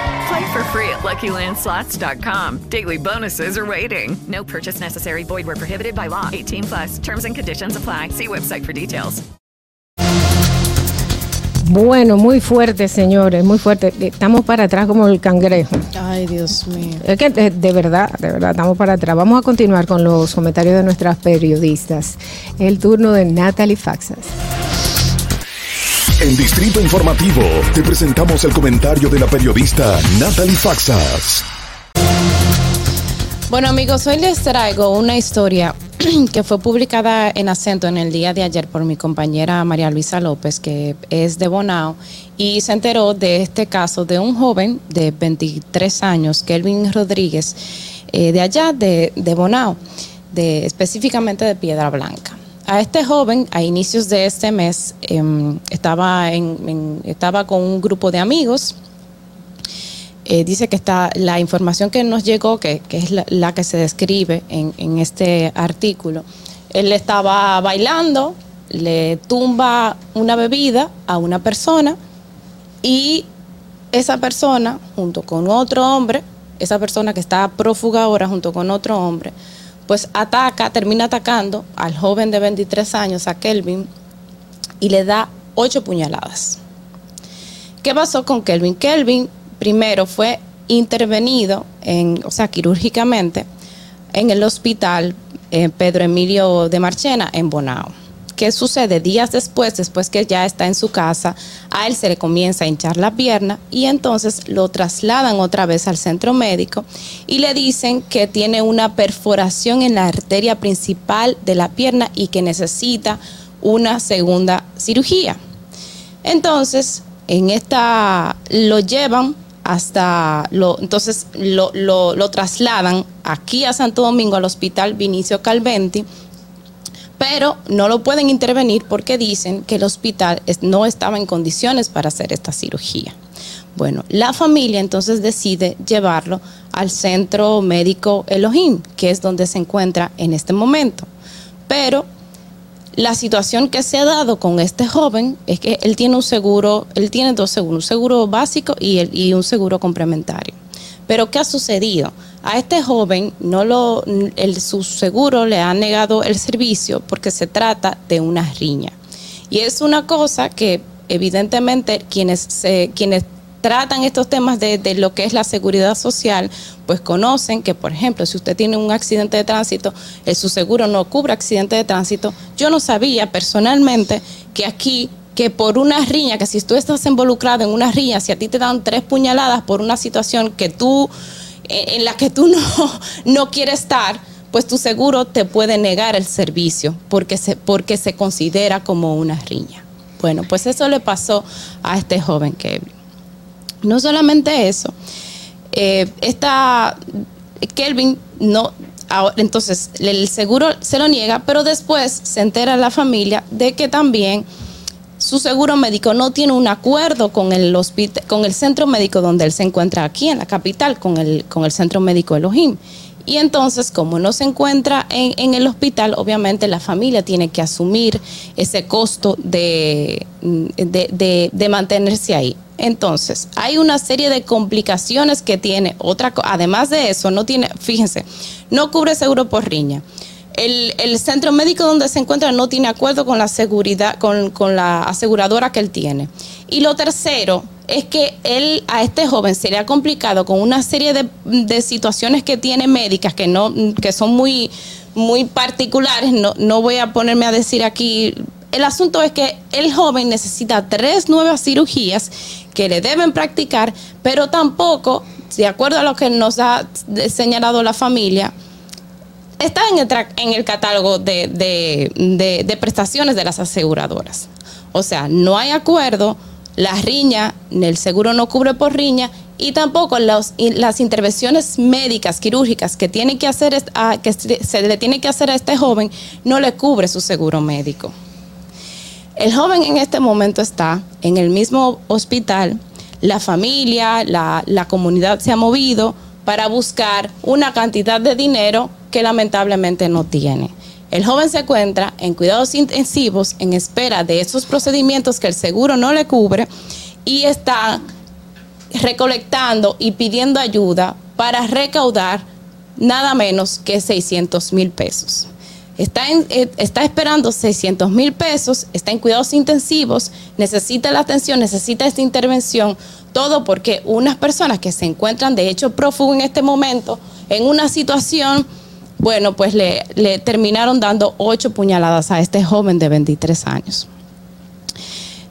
Play for free at LuckyLandSlots.com. Daily bonuses are waiting. No purchase necessary. Void where prohibited by law. 18 plus. Terms and conditions apply. See website for details. Bueno, muy fuerte, señores, muy fuerte. Estamos para atrás como el cangrejo. Ay, Dios mío. Es que de, de verdad, de verdad, estamos para atrás. Vamos a continuar con los comentarios de nuestras periodistas. El turno de Natalie Faxas. En Distrito Informativo te presentamos el comentario de la periodista Natalie Faxas. Bueno amigos, hoy les traigo una historia <clears throat> que fue publicada en acento en el día de ayer por mi compañera María Luisa López, que es de Bonao, y se enteró de este caso de un joven de 23 años, Kelvin Rodríguez, eh, de allá de, de Bonao, de, específicamente de Piedra Blanca. A este joven, a inicios de este mes, em, estaba, con un grupo de amigos eh, dice que está la información que nos llegó, que, es la, la que se describe en, en este artículo. Él estaba bailando, le tumba una bebida a una persona y esa persona, junto con otro hombre, esa persona que está prófuga ahora junto con otro hombre, pues ataca, termina atacando al joven de 23 años, a Kelvin, y le da ocho puñaladas. ¿Qué pasó con Kelvin? Kelvin primero fue intervenido, en, o sea, quirúrgicamente, en el hospital eh, Pedro Emilio de Marchena, en Bonao. ¿Qué sucede? Días después, después que ya está en su casa, a él se le comienza a hinchar la pierna y entonces lo trasladan otra vez al centro médico y le dicen que tiene una perforación en la arteria principal de la pierna y que necesita una segunda cirugía. Entonces, en esta lo llevan hasta lo, entonces lo, lo- lo trasladan aquí a Santo Domingo al hospital Vinicio Calventi, pero no lo pueden intervenir porque dicen que el hospital no estaba en condiciones para hacer esta cirugía. Bueno, la familia entonces decide llevarlo al centro médico Elohim, que es donde se encuentra en este momento. Pero la situación que se ha dado con este joven es que él tiene un seguro, él tiene dos seguros, un seguro básico y, y un seguro complementario. Pero ¿qué ha sucedido? A este joven no lo, el, su seguro le ha negado el servicio porque se trata de una riña. Y es una cosa que evidentemente quienes, se, quienes tratan estos temas de, de lo que es la seguridad social, pues conocen que, por ejemplo, si usted tiene un accidente de tránsito, eh, su seguro no cubre accidente de tránsito. Yo no sabía personalmente que aquí que por una riña, que si tú estás involucrado en una riña, si a ti te dan tres puñaladas por una situación que tú, en la que tú no, <laughs> no quieres estar, pues tu seguro te puede negar el servicio porque se, porque se considera como una riña. Bueno, pues eso le pasó a este joven Kevin. No solamente eso, eh, esta Kelvin no, entonces el seguro se lo niega, pero después se entera la familia de que también su seguro médico no tiene un acuerdo con el hospital, con el centro médico donde él se encuentra aquí en la capital, con el, con el centro médico Elohim. Y entonces, como no se encuentra en, en el hospital, obviamente la familia tiene que asumir ese costo de, de, mantenerse ahí. Entonces, hay una serie de complicaciones que tiene. Otra, además de eso, no tiene, fíjense, no cubre seguro por riña. El, centro médico donde se encuentra no tiene acuerdo con la seguridad, con, con la aseguradora que él tiene. Y lo tercero es que él, a este joven se le ha complicado con una serie de, de situaciones que tiene médicas que no, que son muy, muy particulares. No, no voy a ponerme a decir aquí. El asunto es que el joven necesita tres nuevas cirugías que le deben practicar, pero tampoco, de acuerdo a lo que nos ha señalado la familia, está en el, catálogo de, prestaciones de las aseguradoras. O sea, no hay acuerdo, la riña, el seguro no cubre por riña y tampoco las intervenciones médicas, quirúrgicas que, tiene que, hacer, a- que se le tiene que hacer a este joven no le cubre su seguro médico. El joven en este momento está en el mismo hospital, la familia, la comunidad se ha movido para buscar una cantidad de dinero que lamentablemente no tiene. El joven se encuentra en cuidados intensivos en espera de esos procedimientos que el seguro no le cubre y está recolectando y pidiendo ayuda para recaudar nada menos que 600 mil pesos. Está, eh, esperando 600 mil pesos, está en cuidados intensivos, necesita la atención, necesita esta intervención, todo porque unas personas que se encuentran de hecho prófugo en este momento, en una situación, bueno, pues le, le terminaron dando ocho puñaladas a este joven de 23 años.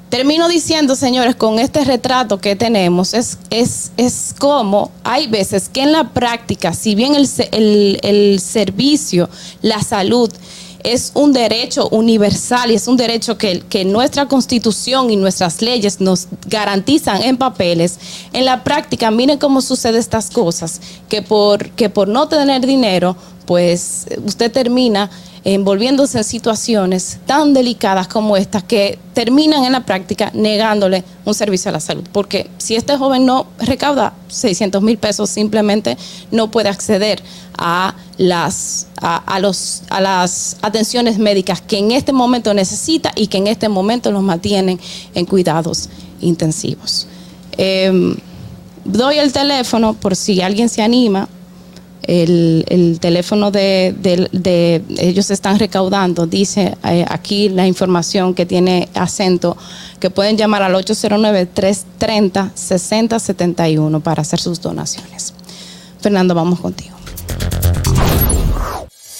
Termino diciendo, señores, con este retrato que tenemos, es, es, es como hay veces que en la práctica, si bien el, el- el servicio, la salud, es un derecho universal y es un derecho que, que nuestra constitución y nuestras leyes nos garantizan en papeles, en la práctica, miren cómo sucede estas cosas, que por, que por no tener dinero, pues usted termina envolviéndose en situaciones tan delicadas como estas que terminan en la práctica negándole un servicio a la salud. Porque si este joven no recauda 600 mil pesos, simplemente no puede acceder a las, a, los, a las atenciones médicas que en este momento necesita y que en este momento los mantienen en cuidados intensivos. Em, doy el teléfono por si alguien se anima el, el teléfono de, de- de- ellos están recaudando, dice eh, aquí la información que tiene acento, que pueden llamar al 809-330-6071 para hacer sus donaciones. Fernando, vamos contigo.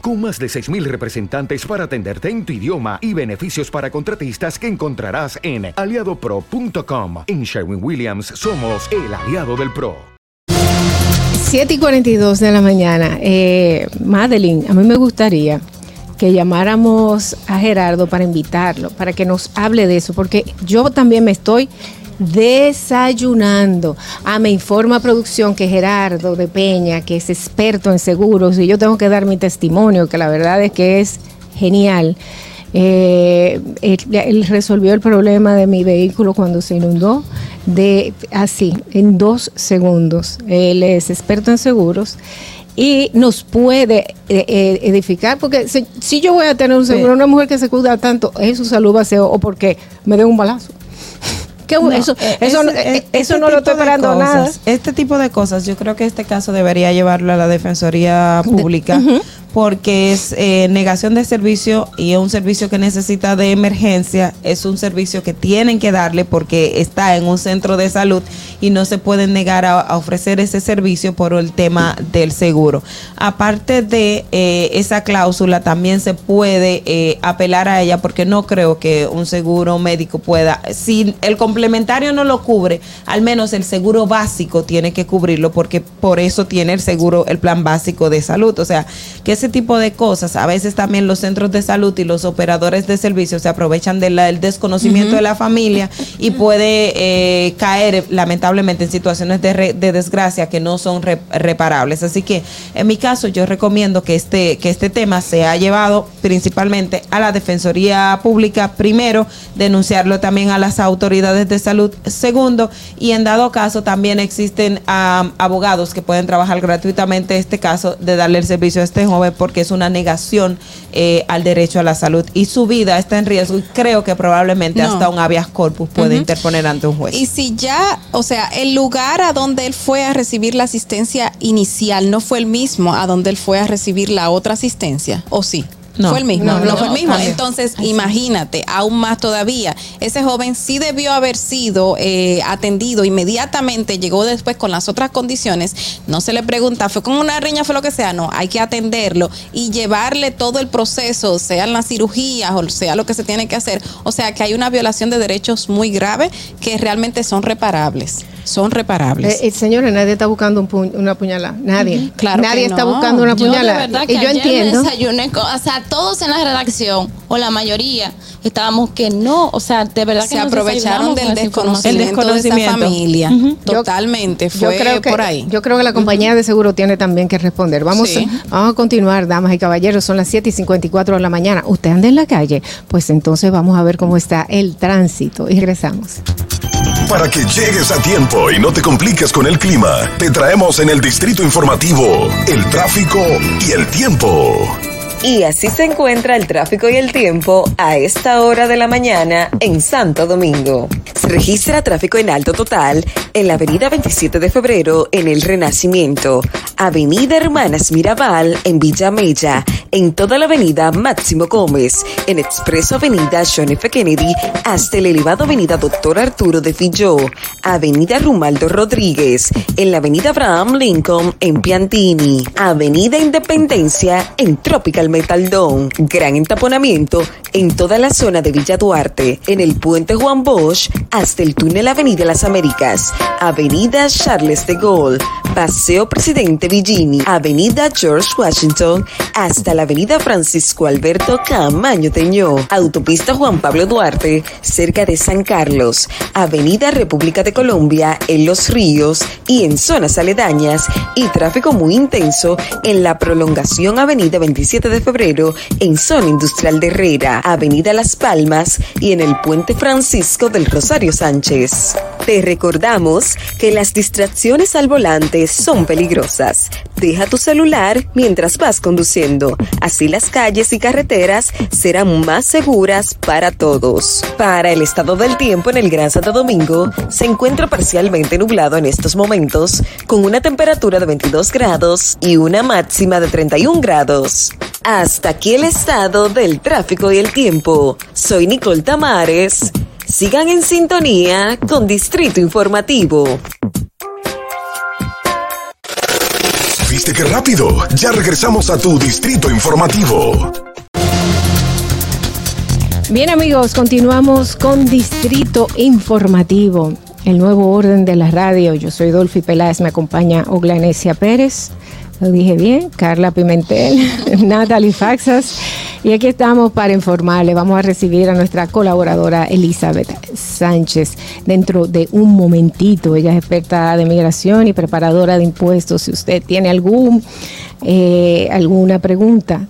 con más de 6.000 representantes para atenderte en tu idioma y beneficios para contratistas que encontrarás en aliadopro.com. En Sherwin Williams somos el aliado del PRO. 7 y 42 de la mañana. Eh, Madeline, a mí me gustaría que llamáramos a Gerardo para invitarlo, para que nos hable de eso, porque yo también me estoy desayunando. Ah, me informa producción que Gerardo de Peña, que es experto en seguros, y yo tengo que dar mi testimonio, que la verdad es que es genial. Eh, él, él resolvió el problema de mi vehículo cuando se inundó de así, en dos segundos. Él es experto en seguros y nos puede eh, eh, edificar, porque si, si yo voy a tener un seguro, una mujer que se cuida tanto, es su salud base o porque me dé un balazo. Que No, eso eh, eso, eh, eso este no lo estoy cosas, nada. Este tipo de cosas, yo creo que este caso debería llevarlo a la Defensoría Pública. Porque es eh, negación de servicio y es un servicio que necesita de emergencia, es un servicio que tienen que darle porque está en un centro de salud y no se pueden negar a, ofrecer ese servicio por el tema del seguro. Aparte de eh, esa cláusula, también se puede eh, apelar a ella porque no creo que un seguro médico pueda, si el complementario no lo cubre, al menos el seguro básico tiene que cubrirlo porque por eso tiene el seguro, el plan básico de salud. O sea, que ese tipo de cosas, a veces también los centros de salud y los operadores de servicios se aprovechan del desconocimiento de la familia y puede eh, caer lamentablemente en situaciones de, re- de desgracia que no son re- reparables. Así que en mi caso yo recomiendo que este, que este tema sea llevado principalmente a la Defensoría Pública, primero, denunciarlo también a las autoridades de salud, segundo, y en dado caso también existen abogados que pueden trabajar gratuitamente este caso de darle el servicio a este joven porque es una negación eh, al derecho a la salud y su vida está en riesgo y creo que probablemente No. hasta un habeas corpus puede interponer ante un juez. Y si ya, o sea, el lugar a donde él fue a recibir la asistencia inicial no fue el mismo a donde él fue a recibir la otra asistencia, ¿o sí? No. fue el mismo, No, no, no, fue el mismo. Entonces, imagínate, aún más todavía, ese joven sí debió haber sido eh, atendido inmediatamente, llegó después con las otras condiciones, no se le pregunta, fue con una riña, fue lo que sea, no, hay que atenderlo y llevarle todo el proceso, sean las cirugías o sea lo que se tiene que hacer. O sea que hay una violación de derechos muy grave que realmente son reparables, son reparables. Eh, eh, señores, nadie está buscando un pu- una puñalada. Nadie. Claro nadie que está no. buscando una Yo de puñalada. verdad que y yo ayer entiendo. me desayuné con- o sea, todos en la redacción, o la mayoría, estábamos que no, o sea, de verdad que se nos aprovecharon del desconocimiento, de esa familia. Yo- Totalmente, Yo fue creo que, por ahí. Yo creo que la compañía de seguro tiene también que responder. Vamos, Sí. vamos a continuar, damas y caballeros. Son las 7 y 54 de la mañana. ¿Usted anda en la calle? Pues entonces vamos a ver cómo está el tránsito y regresamos. Para que llegues a tiempo y no te compliques con el clima, te traemos en el distrito informativo el tráfico y el tiempo. Y así se encuentra el tráfico y el tiempo a esta hora de la mañana en Santo Domingo. Se registra tráfico en alto total en la avenida 27 de febrero en el Renacimiento, avenida Hermanas Mirabal en Villa Mella, en toda la avenida Máximo Gómez, en Expreso Avenida John F. Kennedy hasta el elevado avenida Doctor Arturo de Filló, avenida Rumaldo Rodríguez, en la avenida Abraham Lincoln en Piantini, avenida Independencia en Tropical Metal Dome, gran entaponamiento en toda la zona de Villa Duarte, en el puente Juan Bosch hasta el túnel Avenida Las Américas, avenida Charles de Gaulle, Paseo Presidente Villini, avenida George Washington hasta la avenida Francisco Alberto Camaño Teñó, autopista Juan Pablo Duarte, cerca de San Carlos, avenida República de Colombia en Los Ríos y en zonas aledañas y tráfico muy intenso en la prolongación avenida 27 de febrero en zona industrial de Herrera, avenida Las Palmas y en el puente Francisco del Rosario Sánchez. Te recordamos que las distracciones al volante son peligrosas. Deja tu celular mientras vas conduciendo. Así las calles y carreteras serán más seguras para todos. Para el estado del tiempo en el Gran Santo Domingo, se encuentra parcialmente nublado en estos momentos, con una temperatura de 22 grados y una máxima de 31 grados. Hasta aquí el estado del tráfico y el tiempo. Soy Nicole Tamares. Sigan en sintonía con Distrito Informativo. ¿Viste qué rápido? Ya regresamos a tu distrito informativo. Bien amigos, continuamos con Distrito Informativo, el nuevo orden de la radio. Yo soy Dolphy Peláez, me acompaña Oglanesia Pérez, lo dije bien, Carla Pimentel, <laughs> Natalie Faxas. Y aquí estamos para informarle. Vamos a recibir a nuestra colaboradora Elizabeth Sánchez dentro de un momentito. Ella es experta de migración y preparadora de impuestos. Si usted tiene algún, eh, alguna pregunta,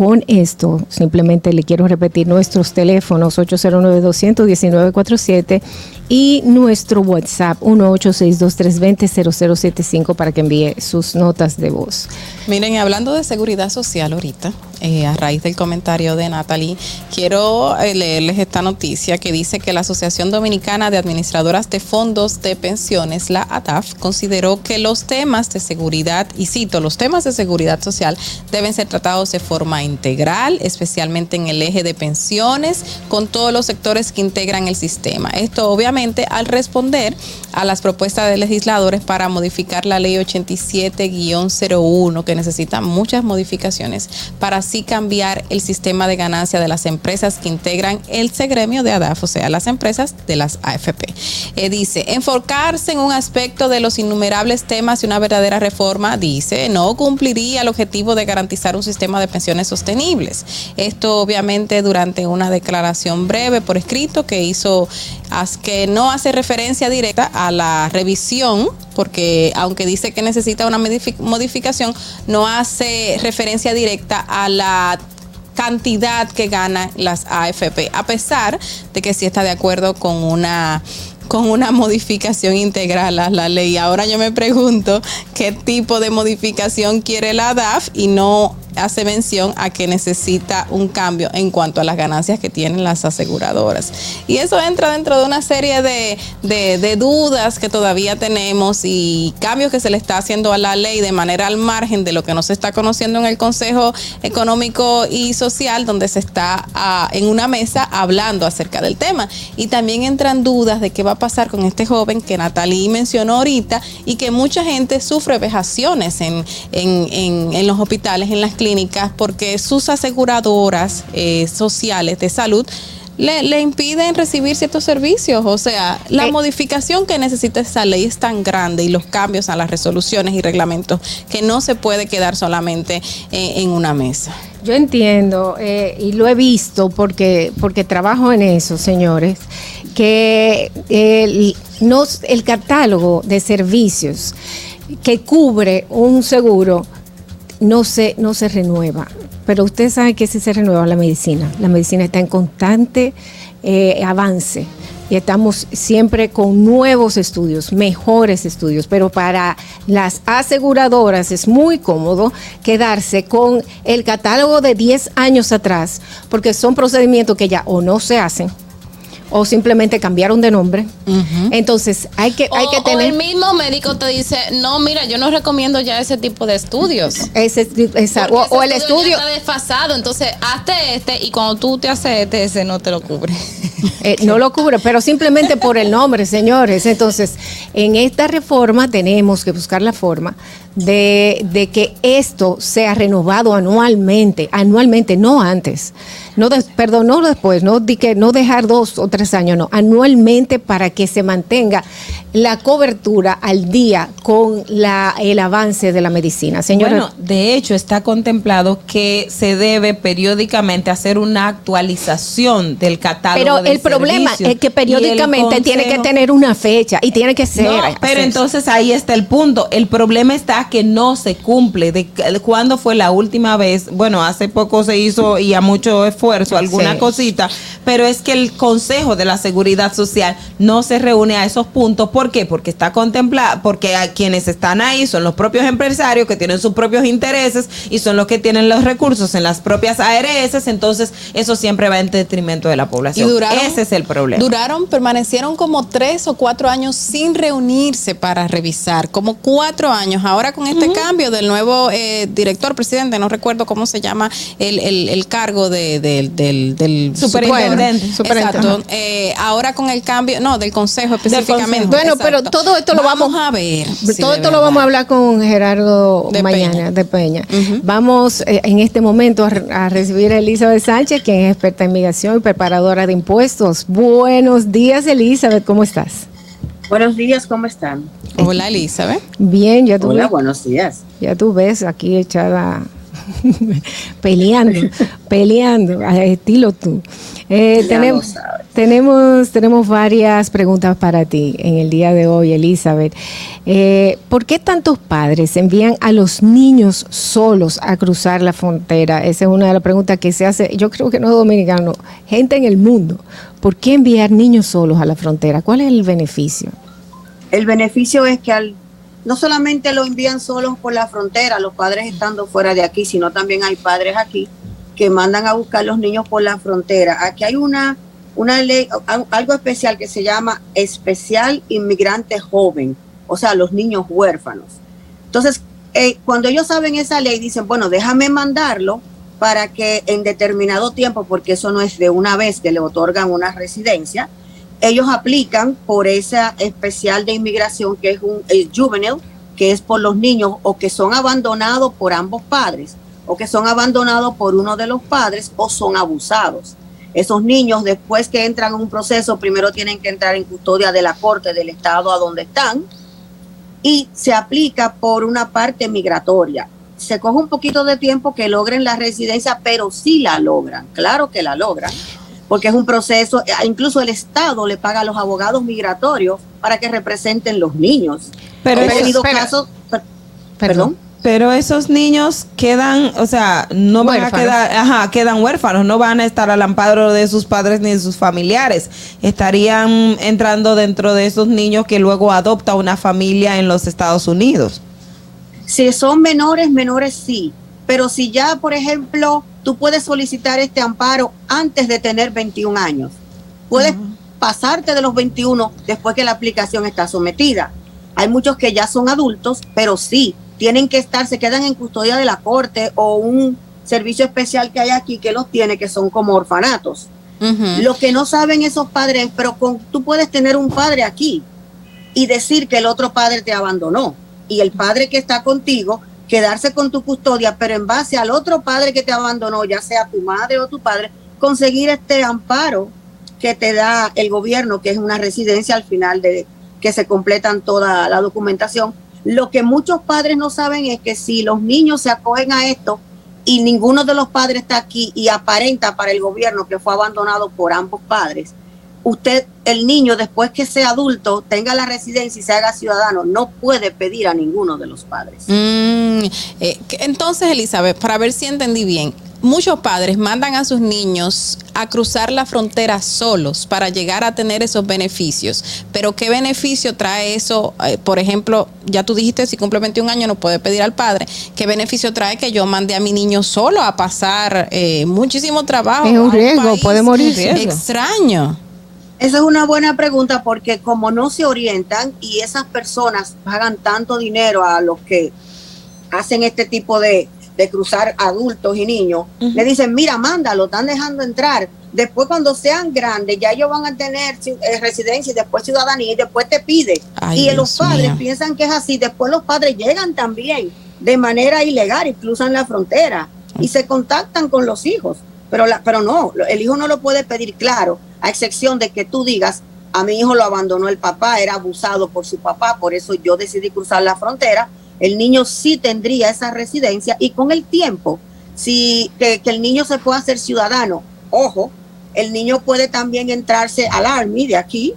con esto, simplemente le quiero repetir nuestros teléfonos 809-219-47 y nuestro WhatsApp 1862320-0075 para que envíe sus notas de voz. Miren, hablando de seguridad social ahorita, eh, a raíz del comentario de Natalie, quiero eh, leerles esta noticia que dice que la Asociación Dominicana de Administradoras de Fondos de Pensiones, la ATAF, consideró que los temas de seguridad, y cito, los temas de seguridad social deben ser tratados de forma integral, especialmente en el eje de pensiones, con todos los sectores que integran el sistema. Esto obviamente al responder a las propuestas de legisladores para modificar la ley 87-01, que necesita muchas modificaciones para así cambiar el sistema de ganancia de las empresas que integran el gremio de ADAF, o sea, las empresas de las AFP. Eh, dice, enfocarse en un aspecto de los innumerables temas de una verdadera reforma, dice, no cumpliría el objetivo de garantizar un sistema de pensiones sostenibles. Esto obviamente durante una declaración breve por escrito que hizo, que no hace referencia directa a la revisión, porque aunque dice que necesita una modificación, no hace referencia directa a la cantidad que ganan las AFP, a pesar de que sí está de acuerdo con una con una modificación integral a la ley. Ahora yo me pregunto qué tipo de modificación quiere la DAF y no hace mención a que necesita un cambio en cuanto a las ganancias que tienen las aseguradoras. Y eso entra dentro de una serie de, de, dudas que todavía tenemos y cambios que se le está haciendo a la ley de manera al margen de lo que no se está conociendo en el Consejo Económico y Social, donde se está ah, en una mesa hablando acerca del tema. Y también entran dudas de qué va a pasar con este joven que Natalie mencionó ahorita y que mucha gente sufre vejaciones en, en, en, en los hospitales, en las clínicas porque sus aseguradoras eh, sociales de salud le, impiden recibir ciertos servicios. O sea, la Eh. modificación que necesita esa ley es tan grande y los cambios a las resoluciones y reglamentos que no se puede quedar solamente eh, en una mesa. Yo entiendo eh, y lo he visto porque, porque trabajo en eso, señores, que el, nos- el catálogo de servicios que cubre un seguro no se, no se renueva. Pero usted sabe que si se renueva la medicina. La medicina está en constante eh, avance y estamos siempre con nuevos estudios, mejores estudios. Pero para las aseguradoras es muy cómodo quedarse con el catálogo de 10 años atrás, porque son procedimientos que ya o no se hacen o simplemente cambiaron de nombre. Entonces hay que, hay o, que o tener... el mismo médico te dice, no, mira, yo no recomiendo ya ese tipo de estudios. Ese, esa- o, Porque o el ese estudio... ya está desfasado, entonces hazte este y cuando tú te haces este, ese no te lo cubre. <laughs> Eh, no lo cubre, pero simplemente por el nombre, señores. Entonces, en esta reforma tenemos que buscar la forma de, de que esto sea renovado anualmente, anualmente, no antes. No des- perdón, no después, no, di que no dejar dos o tres años, no, anualmente para que se mantenga la cobertura al día con la, el avance de la medicina. Señora, Bueno, de hecho está contemplado que se debe periódicamente hacer una actualización del catálogo. pero del el problema es que periódicamente tiene que tener una fecha y tiene que ser. No, pero entonces ahí está el punto. El problema está que no se cumple. ¿De cu- cuándo fue la última vez? Bueno, hace poco se hizo y a mucho esfuerzo alguna Sí. cosita, pero es que el Consejo de la Seguridad Social no se reúne a esos puntos. ¿Por qué? Porque está contemplado, porque a quienes están ahí son los propios empresarios que tienen sus propios intereses y son los que tienen los recursos en las propias ARS. Entonces, eso siempre va en detrimento de la población. Ese es el problema. Duraron, permanecieron como tres o cuatro años sin reunirse para revisar, como cuatro años. Ahora ahora con este cambio del nuevo eh, director, presidente, no recuerdo cómo se llama el, el- el cargo de, del- del, del Superintendente. Bueno, Superintendente. Exacto. Eh, ahora con el cambio, no, del consejo específicamente. Bueno, pero todo esto lo vamos, a ver. todo de esto lo vamos a hablar con Gerardo De mañana Peña. de Peña. Vamos eh, en este momento a, a recibir a Elizabeth Sánchez, quien es experta en migración y preparadora de impuestos. Buenos días, Elizabeth, ¿cómo estás? Buenos días, ¿cómo están? Hola, Elizabeth. Bien, ya tú Hola, ves, buenos días. ya tú ves aquí echada <laughs> peleando, peleando, estilo tú. Eh, tenemos, tenemos, tenemos varias preguntas para ti en el día de hoy, Elizabeth. Eh, ¿Por qué tantos padres envían a los niños solos a cruzar la frontera? Esa es una de las preguntas que se hace, yo creo que no dominicano, gente en el mundo. ¿Por qué enviar niños solos a la frontera? ¿Cuál es el beneficio? El beneficio es que al, no solamente lo envían solos por la frontera, los padres estando fuera de aquí, sino también hay padres aquí que mandan a buscar los niños por la frontera. Aquí hay una, una ley, al- algo especial que se llama especial inmigrante joven, o sea, los niños huérfanos. Entonces, eh, cuando ellos saben esa ley, dicen, bueno, déjame mandarlo para que en determinado tiempo, porque eso no es de una vez que le otorgan una residencia, ellos aplican por esa especial de inmigración que es un el juvenile, que es por los niños o que son abandonados por ambos padres, o que son abandonados por uno de los padres o son abusados. Esos niños, después que entran en un proceso, primero tienen que entrar en custodia de la corte del estado a donde están y se aplica por una parte migratoria. Se coge un poquito de tiempo que logren la residencia, pero sí la logran, claro que la logran, porque es un proceso, eh, incluso el Estado le paga a los abogados migratorios para que representen los niños. Pero He tenido espera. casos, per- perdón. Pero esos niños quedan, o sea, no van a quedar, ajá, quedan huérfanos, no van a estar al amparo de sus padres ni de sus familiares. Estarían entrando dentro de esos niños que luego adopta una familia en los Estados Unidos. Si son menores, menores sí. Pero si ya, por ejemplo, tú puedes solicitar este amparo antes de tener 21 años, puedes pasarte de los 21 después que la aplicación está sometida. Hay muchos que ya son adultos, pero sí, tienen que estar, se quedan en custodia de la corte o un servicio especial que hay aquí que los tiene, que son como orfanatos. Lo que no saben esos padres, pero con, tú puedes tener un padre aquí y decir que el otro padre te abandonó y el padre que está contigo quedarse con tu custodia, pero en base al otro padre que te abandonó, ya sea tu madre o tu padre, conseguir este amparo que te da el gobierno, que es una residencia al final de que se completan toda la documentación. Lo que muchos padres no saben es que si los niños se acogen a esto y ninguno de los padres está aquí y aparenta para el gobierno que fue abandonado por ambos padres, usted, el niño, después que sea adulto, tenga la residencia y se haga ciudadano, no puede pedir a ninguno de los padres. Mm, eh, que- entonces, Elizabeth, para ver si entendí bien, muchos padres mandan a sus niños a cruzar la frontera solos para llegar a tener esos beneficios. Pero ¿qué beneficio trae eso? Eh, por ejemplo, ya tú dijiste, si cumple 21 años no puede pedir al padre. ¿Qué beneficio trae que yo mande a mi niño solo a pasar eh, muchísimo trabajo? Es un riesgo, país puede morirse. Extraño. Esa es una buena pregunta porque como no se orientan y esas personas pagan tanto dinero a los que hacen este tipo de, de cruzar adultos y niños, le dicen, mira, mándalo, están dejando entrar. Después cuando sean grandes, ya ellos van a tener eh, residencia y después ciudadanía y después te pide. Ay, y Dios los padres piensan que es así. Después los padres llegan también de manera ilegal y cruzan la frontera y se contactan con los hijos. Pero, la, pero no, el hijo no lo puede pedir claro, a excepción de que tú digas, a mi hijo lo abandonó el papá, era abusado por su papá, por eso yo decidí cruzar la frontera. El niño sí tendría esa residencia y con el tiempo, si que, que el niño se pueda hacer ciudadano, ojo, el niño puede también entrarse al Army de aquí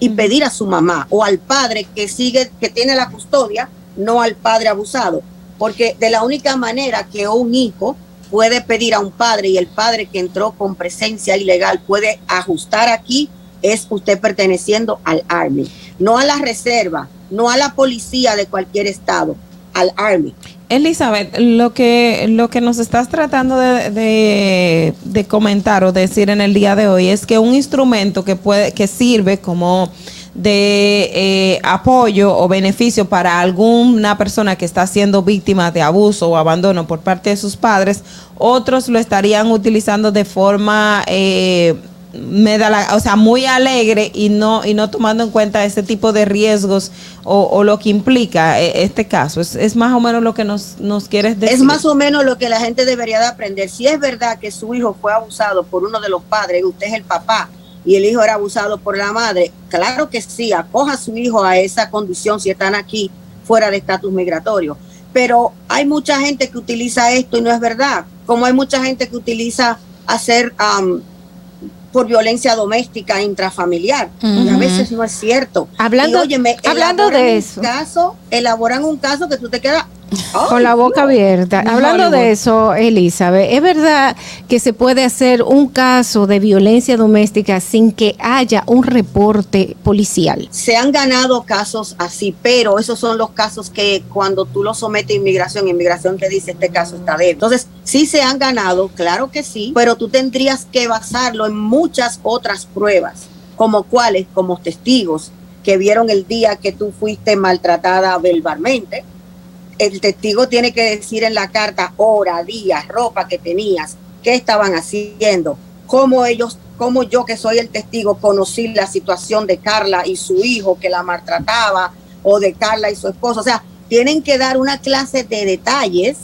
y pedir a su mamá o al padre que sigue, que tiene la custodia, no al padre abusado. Porque de la única manera que un hijo puede pedir a un padre y el padre que entró con presencia ilegal puede ajustar aquí es usted perteneciendo al Army, no a la reserva, no a la policía de cualquier estado, al Army. Elizabeth, lo que, lo que nos estás tratando de, de- de comentar o decir en el día de hoy es que un instrumento que puede, que sirve como de eh, apoyo o beneficio para alguna persona que está siendo víctima de abuso o abandono por parte de sus padres, otros lo estarían utilizando de forma eh, me da la, o sea, muy alegre y no y no tomando en cuenta este tipo de riesgos o, o lo que implica eh, este caso. Es, es, más o menos lo que nos, nos quieres decir. Es más o menos lo que la gente debería de aprender. Si es verdad que su hijo fue abusado por uno de los padres, usted es el papá, y el hijo era abusado por la madre, claro que sí, acoja a su hijo a esa condición si están aquí fuera de estatus migratorio. Pero hay mucha gente que utiliza esto y no es verdad. Como hay mucha gente que utiliza hacer... Um, por violencia doméstica intrafamiliar. Uh -huh. Y a veces no es cierto. Hablando, y, óyeme, hablando de eso. Caso, elaboran un caso que tú te quedas con la boca abierta. No, Hablando de eso, Elizabeth, ¿es verdad que se puede hacer un caso de violencia doméstica sin que haya un reporte policial? Se han ganado casos así, pero esos son los casos que cuando tú los sometes a inmigración, inmigración te dice este caso está débil. Entonces, sí se han ganado, claro que sí, pero tú tendrías que basarlo en muchas otras pruebas, como cuáles, como testigos que vieron el día que tú fuiste maltratada verbalmente, el testigo tiene que decir en la carta hora, día, ropa que tenías, qué estaban haciendo, cómo ellos, cómo yo que soy el testigo conocí la situación de Carla y su hijo que la maltrataba o de Carla y su esposo. O sea, tienen que dar una clase de detalles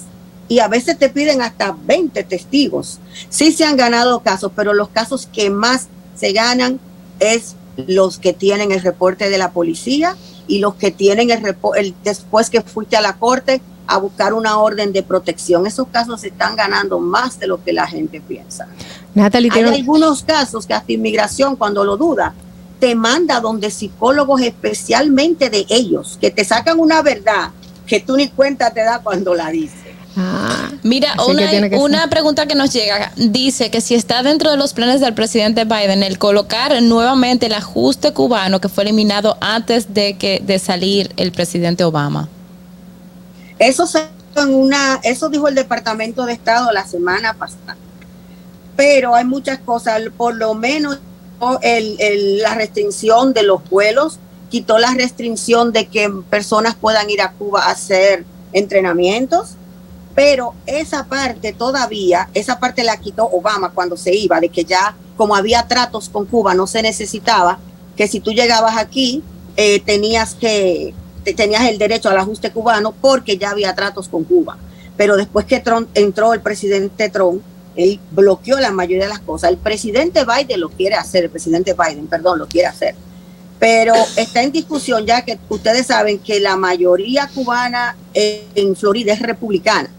y a veces te piden hasta 20 testigos. Sí se han ganado casos, pero los casos que más se ganan es los que tienen el reporte de la policía y los que tienen el, el, después que fuiste a la corte a buscar una orden de protección. Esos casos se están ganando más de lo que la gente piensa. Natalie, Hay algunos casos que hasta inmigración, cuando lo duda, te manda donde psicólogos especialmente de ellos, que te sacan una verdad que tú ni cuenta te da cuando la dices. Ah, Mira, una, una pregunta que nos llega. Dice que si está dentro de los planes del presidente Biden el colocar nuevamente el ajuste cubano que fue eliminado antes de que de salir el presidente Obama. Eso se en una, eso dijo el Departamento de Estado la semana pasada. Pero hay muchas cosas, por lo menos el, el, la restricción de los vuelos, quitó la restricción de que personas puedan ir a Cuba a hacer entrenamientos pero esa parte todavía, esa parte la quitó Obama cuando se iba, de que ya como había tratos con Cuba, no se necesitaba que si tú llegabas aquí eh, tenías que te, tenías el derecho al ajuste cubano porque ya había tratos con Cuba. Pero después que Trump, entró el presidente Trump, él bloqueó la mayoría de las cosas. El presidente Biden lo quiere hacer, el presidente Biden, perdón, lo quiere hacer. Pero está en discusión ya que ustedes saben que la mayoría cubana en Florida es republicana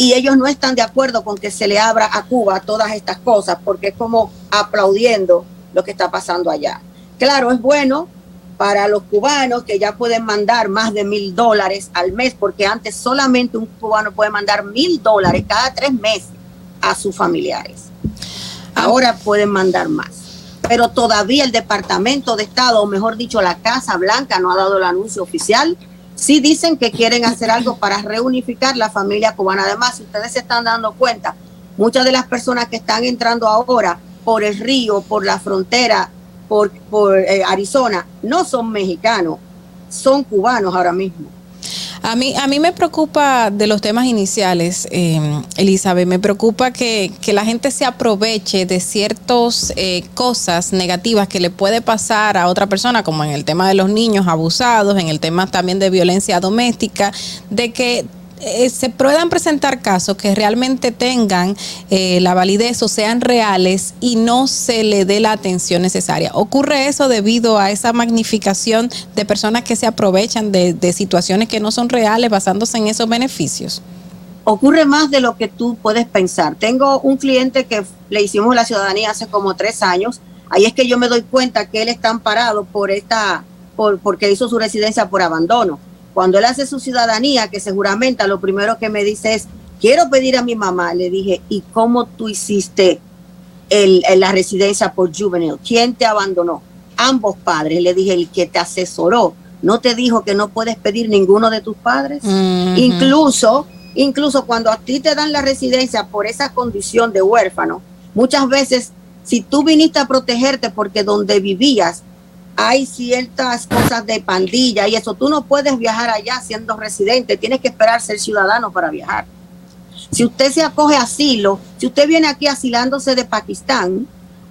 y ellos no están de acuerdo con que se le abra a Cuba todas estas cosas, porque es como aplaudiendo lo que está pasando allá. Claro, es bueno para los cubanos que ya pueden mandar más de mil dólares al mes, porque antes solamente un cubano puede mandar mil dólares cada tres meses a sus familiares. Ahora pueden mandar más. Pero todavía el Departamento de Estado, o mejor dicho, la Casa Blanca, no ha dado el anuncio oficial sí dicen que quieren hacer algo para reunificar la familia cubana. Además, si ustedes se están dando cuenta, muchas de las personas que están entrando ahora por el río, por la frontera, por, eh, Arizona, no son mexicanos, son cubanos ahora mismo. A mí, a mí me preocupa de los temas iniciales, eh, Elizabeth, me preocupa que, que, la gente se aproveche de ciertas eh, cosas negativas que le puede pasar a otra persona, como en el tema de los niños abusados, en el tema también de violencia doméstica, de que eh, se puedan presentar casos que realmente tengan eh, la validez o sean reales y no se le dé la atención necesaria. Ocurre eso debido a esa magnificación de personas que se aprovechan de, situaciones que no son reales basándose en esos beneficios. Ocurre más de lo que tú puedes pensar. Tengo un cliente que le hicimos la ciudadanía hace como tres años. Ahí es que yo me doy cuenta que él está amparado por esta, por, porque hizo su residencia por abandono cuando él hace su ciudadanía, que se juramenta, lo primero que me dice es, quiero pedir a mi mamá. Le dije, ¿y cómo tú hiciste el, el, la residencia por juvenil? ¿Quién te abandonó? Ambos padres. Le dije, el que te asesoró, ¿no te dijo que no puedes pedir ninguno de tus padres? Incluso, incluso cuando a ti te dan la residencia por esa condición de huérfano, muchas veces, si tú viniste a protegerte porque donde vivías hay ciertas cosas de pandilla y eso. Tú no puedes viajar allá siendo residente, tienes que esperar ser ciudadano para viajar. Si usted se acoge asilo, si usted viene aquí asilándose de Pakistán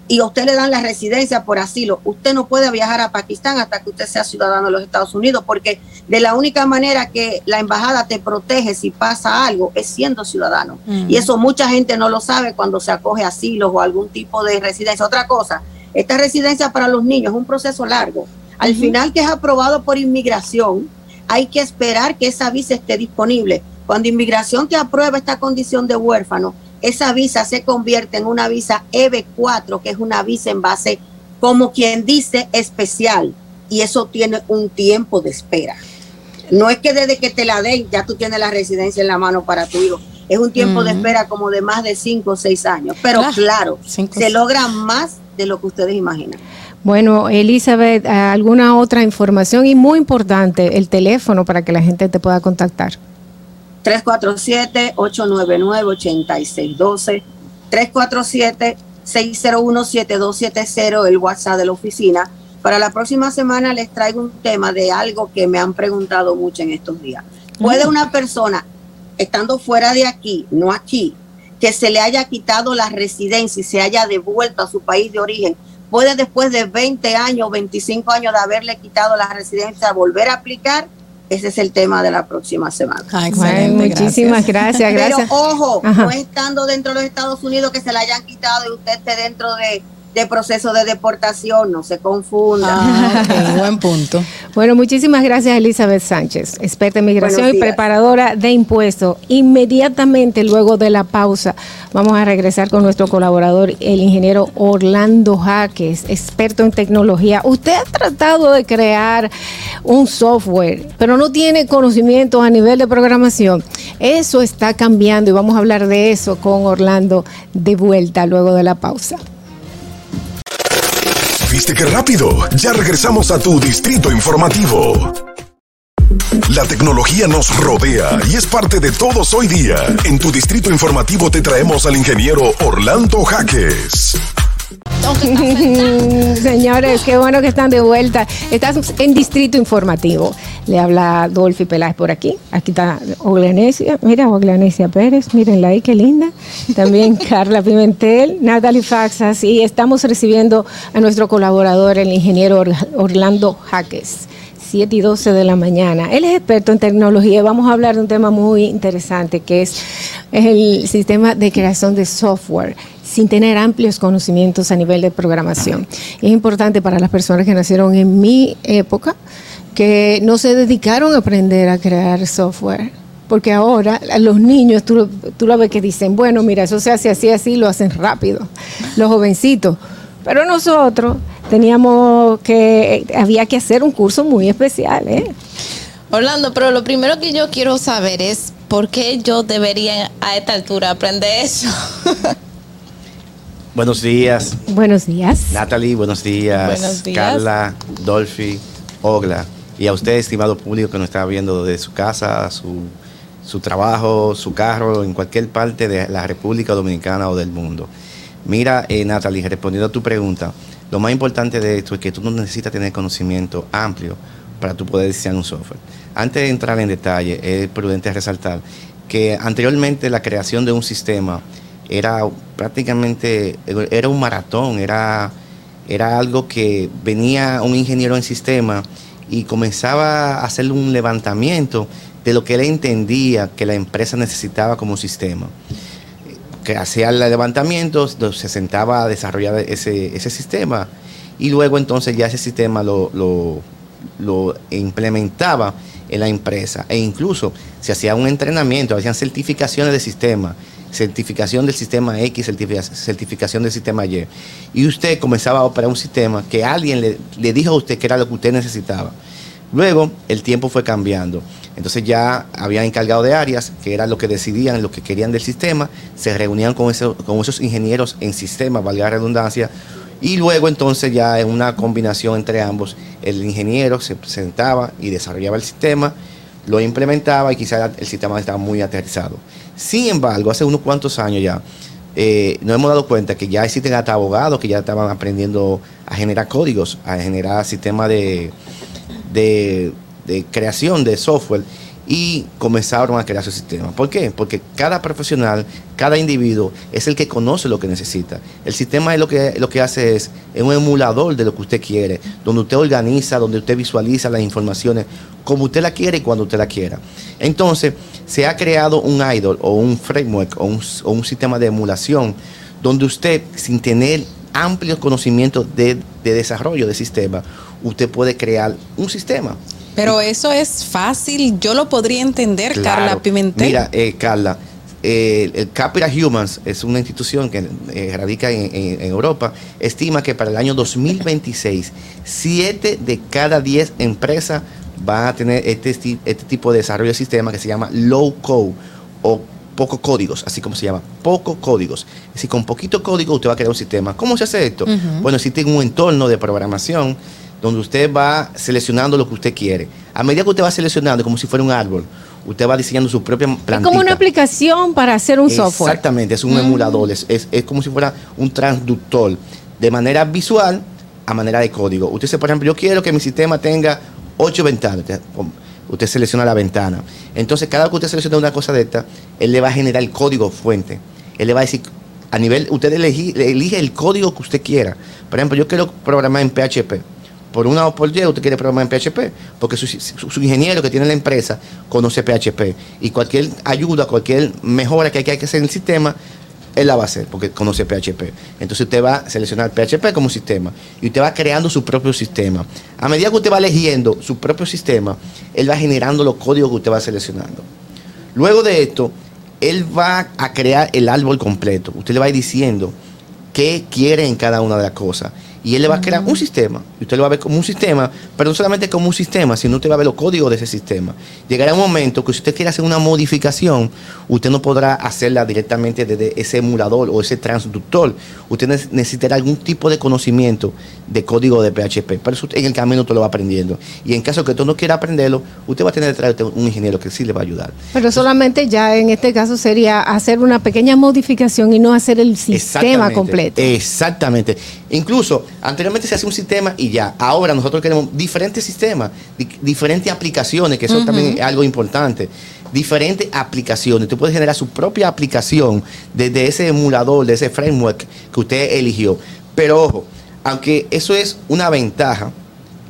y a usted le dan la residencia por asilo, usted no puede viajar a Pakistán hasta que usted sea ciudadano de los Estados Unidos, porque de la única manera que la embajada te protege si pasa algo es siendo ciudadano. Mm. Y eso mucha gente no lo sabe cuando se acoge a asilos o algún tipo de residencia. Otra cosa, esta residencia para los niños es un proceso largo. Al final que es aprobado por inmigración, hay que esperar que esa visa esté disponible. Cuando inmigración te aprueba esta condición de huérfano, esa visa se convierte en una visa EB4, que es una visa en base, como quien dice, especial. Y eso tiene un tiempo de espera. No es que desde que te la den ya tú tienes la residencia en la mano para tu hijo. Es un tiempo de espera como de más de 5 o 6 años. Pero Claro. claro, Cinco, se seis. logra más de lo que ustedes imaginan. Bueno, Elizabeth, ¿alguna otra información? Y muy importante, el teléfono para que la gente te pueda contactar. 347-899-8612, 347-601-7270, el WhatsApp de la oficina. Para la próxima semana les traigo un tema de algo que me han preguntado mucho en estos días. ¿Puede una persona, estando fuera de aquí, no aquí, que se le haya quitado la residencia y se haya devuelto a su país de origen, puede después de 20 años, 25 años de haberle quitado la residencia volver a aplicar? Ese es el tema de la próxima semana. Bueno, muchísimas gracias, gracias. Pero ojo, Ajá. no estando dentro de los Estados Unidos que se la hayan quitado y usted esté dentro de, de proceso de deportación, no se confunda. Ah, buen punto. Bueno, muchísimas gracias Elizabeth Sánchez, experta en migración y preparadora de impuestos. Inmediatamente luego de la pausa vamos a regresar con nuestro colaborador, el ingeniero Orlando Jaques, experto en tecnología. Usted ha tratado de crear un software, pero no tiene conocimientos a nivel de programación. Eso está cambiando y vamos a hablar de eso con Orlando de vuelta luego de la pausa. ¿Viste qué rápido? Ya regresamos a tu distrito informativo. La tecnología nos rodea y es parte de todos hoy día. En tu distrito informativo te traemos al ingeniero Orlando Jaques. <laughs> Señores, qué bueno que están de vuelta. Estás en Distrito Informativo. Le habla Dolphy Peláez por aquí. Aquí está Oglanesia. Mira, Oglanesia Pérez. Mírenla ahí, qué linda. También <laughs> Carla Pimentel, Natalie Faxas. Y estamos recibiendo a nuestro colaborador, el ingeniero Or- Orlando Jaques. 7 y 12 de la mañana. Él es experto en tecnología. Vamos a hablar de un tema muy interesante que es el sistema de creación de software sin tener amplios conocimientos a nivel de programación. Es importante para las personas que nacieron en mi época que no se dedicaron a aprender a crear software. Porque ahora los niños, tú, tú lo ves que dicen, bueno, mira, eso se hace así, así, lo hacen rápido. Los jovencitos. Pero nosotros teníamos que, había que hacer un curso muy especial, ¿eh? Orlando, pero lo primero que yo quiero saber es por qué yo debería a esta altura aprender eso. <laughs> Buenos días, Buenos días. Natalie, buenos días, Buenos días. Carla, Dolphy, Ogla, y a usted, estimado público que nos está viendo desde su casa, su, su trabajo, su carro, en cualquier parte de la República Dominicana o del mundo. Mira, eh, Natalie, respondiendo a tu pregunta, lo más importante de esto es que tú no necesitas tener conocimiento amplio para tú poder diseñar un software. Antes de entrar en detalle, es prudente resaltar que anteriormente la creación de un sistema era prácticamente, era un maratón, era, era algo que venía un ingeniero en sistema y comenzaba a hacer un levantamiento de lo que él entendía que la empresa necesitaba como sistema. Que hacía el levantamiento, se sentaba a desarrollar ese, ese sistema y luego entonces ya ese sistema lo, lo, lo implementaba en la empresa. E incluso se hacía un entrenamiento, hacían certificaciones de sistema, certificación del sistema X, certifica- certificación del sistema Y. Y usted comenzaba a operar un sistema que alguien le, dijo a usted que era lo que usted necesitaba. Luego el tiempo fue cambiando. Entonces ya habían encargado de áreas que era lo que decidían, lo que querían del sistema, se reunían con, con esos ingenieros en sistema, valga la redundancia, y luego entonces ya en una combinación entre ambos, el ingeniero se sentaba y desarrollaba el sistema, lo implementaba y quizás el sistema estaba muy aterrizado. Sin embargo, hace unos cuantos años ya, eh, nos hemos dado cuenta que ya existen hasta abogados que ya estaban aprendiendo a generar códigos, a generar sistemas de, de, de creación de software y comenzaron a crear su sistema. ¿Por qué? Porque cada profesional, cada individuo es el que conoce lo que necesita. El sistema es lo que, lo que hace es, es un emulador de lo que usted quiere, donde usted organiza, donde usted visualiza las informaciones como usted la quiere y cuando usted la quiera. Entonces, se ha creado un idol o un framework o un, o un sistema de emulación donde usted, sin tener amplios conocimientos de, de desarrollo de sistema, usted puede crear un sistema. Pero eso es fácil, yo lo podría entender, Claro. Carla Pimentel. Mira, eh, Carla, eh, el Capital Humans es una institución que eh, radica en, en- en Europa, estima que para el año 2026, 7 de cada 10 empresas van a tener este, este tipo de desarrollo de sistema que se llama low code o poco códigos, así como se llama, poco códigos. Es decir, con poquito código usted va a crear un sistema. ¿Cómo se hace esto? Ujú. Bueno, existe un entorno de programación donde usted va seleccionando lo que usted quiere. A medida que usted va seleccionando, como si fuera un árbol, usted va diseñando su propia Es plantita. como una aplicación para hacer un software. Exactamente, es un Mm. emulador, es, es- es como si fuera un transductor, de manera visual a manera de código. Usted dice, por ejemplo, yo quiero que mi sistema tenga ocho ventanas. Usted, selecciona la ventana. Entonces, cada vez que usted selecciona una cosa de esta, él le va a generar el código fuente. Él le va a decir, a nivel, usted elige, elige el código que usted quiera. Por ejemplo, yo quiero programar en PHP. Por una o por Y, usted quiere programar en PHP, porque su, ingeniero que tiene la empresa conoce PHP. Y cualquier ayuda, cualquier mejora que hay que hacer en el sistema, él la va a hacer, porque conoce PHP. Entonces usted va a seleccionar PHP como sistema y usted va creando su propio sistema. A medida que usted va eligiendo su propio sistema, él va generando los códigos que usted va seleccionando. Luego de esto, él va a crear el árbol completo. Usted le va diciendo qué quiere en cada una de las cosas. Y él le va a crear un sistema. Y usted lo va a ver como un sistema, pero no solamente como un sistema, sino usted va a ver los códigos de ese sistema. Llegará un momento que si usted quiere hacer una modificación, usted no podrá hacerla directamente desde ese emulador o ese transductor. Usted ne- necesitará algún tipo de conocimiento de código de PHP. Pero eso en el camino usted lo va aprendiendo. Y en caso que usted no quiera aprenderlo, usted va a tener detrás de un ingeniero que sí le va a ayudar. Pero solamente ya en este caso sería hacer una pequeña modificación y no hacer el sistema Exactamente, completo. Exactamente. Incluso anteriormente se hacía un sistema y ya. Ahora nosotros queremos diferentes sistemas, di- diferentes aplicaciones, que eso también es algo importante. Diferentes aplicaciones. Usted puede generar su propia aplicación desde ese emulador, de ese framework que usted eligió. Pero ojo, aunque eso es una ventaja,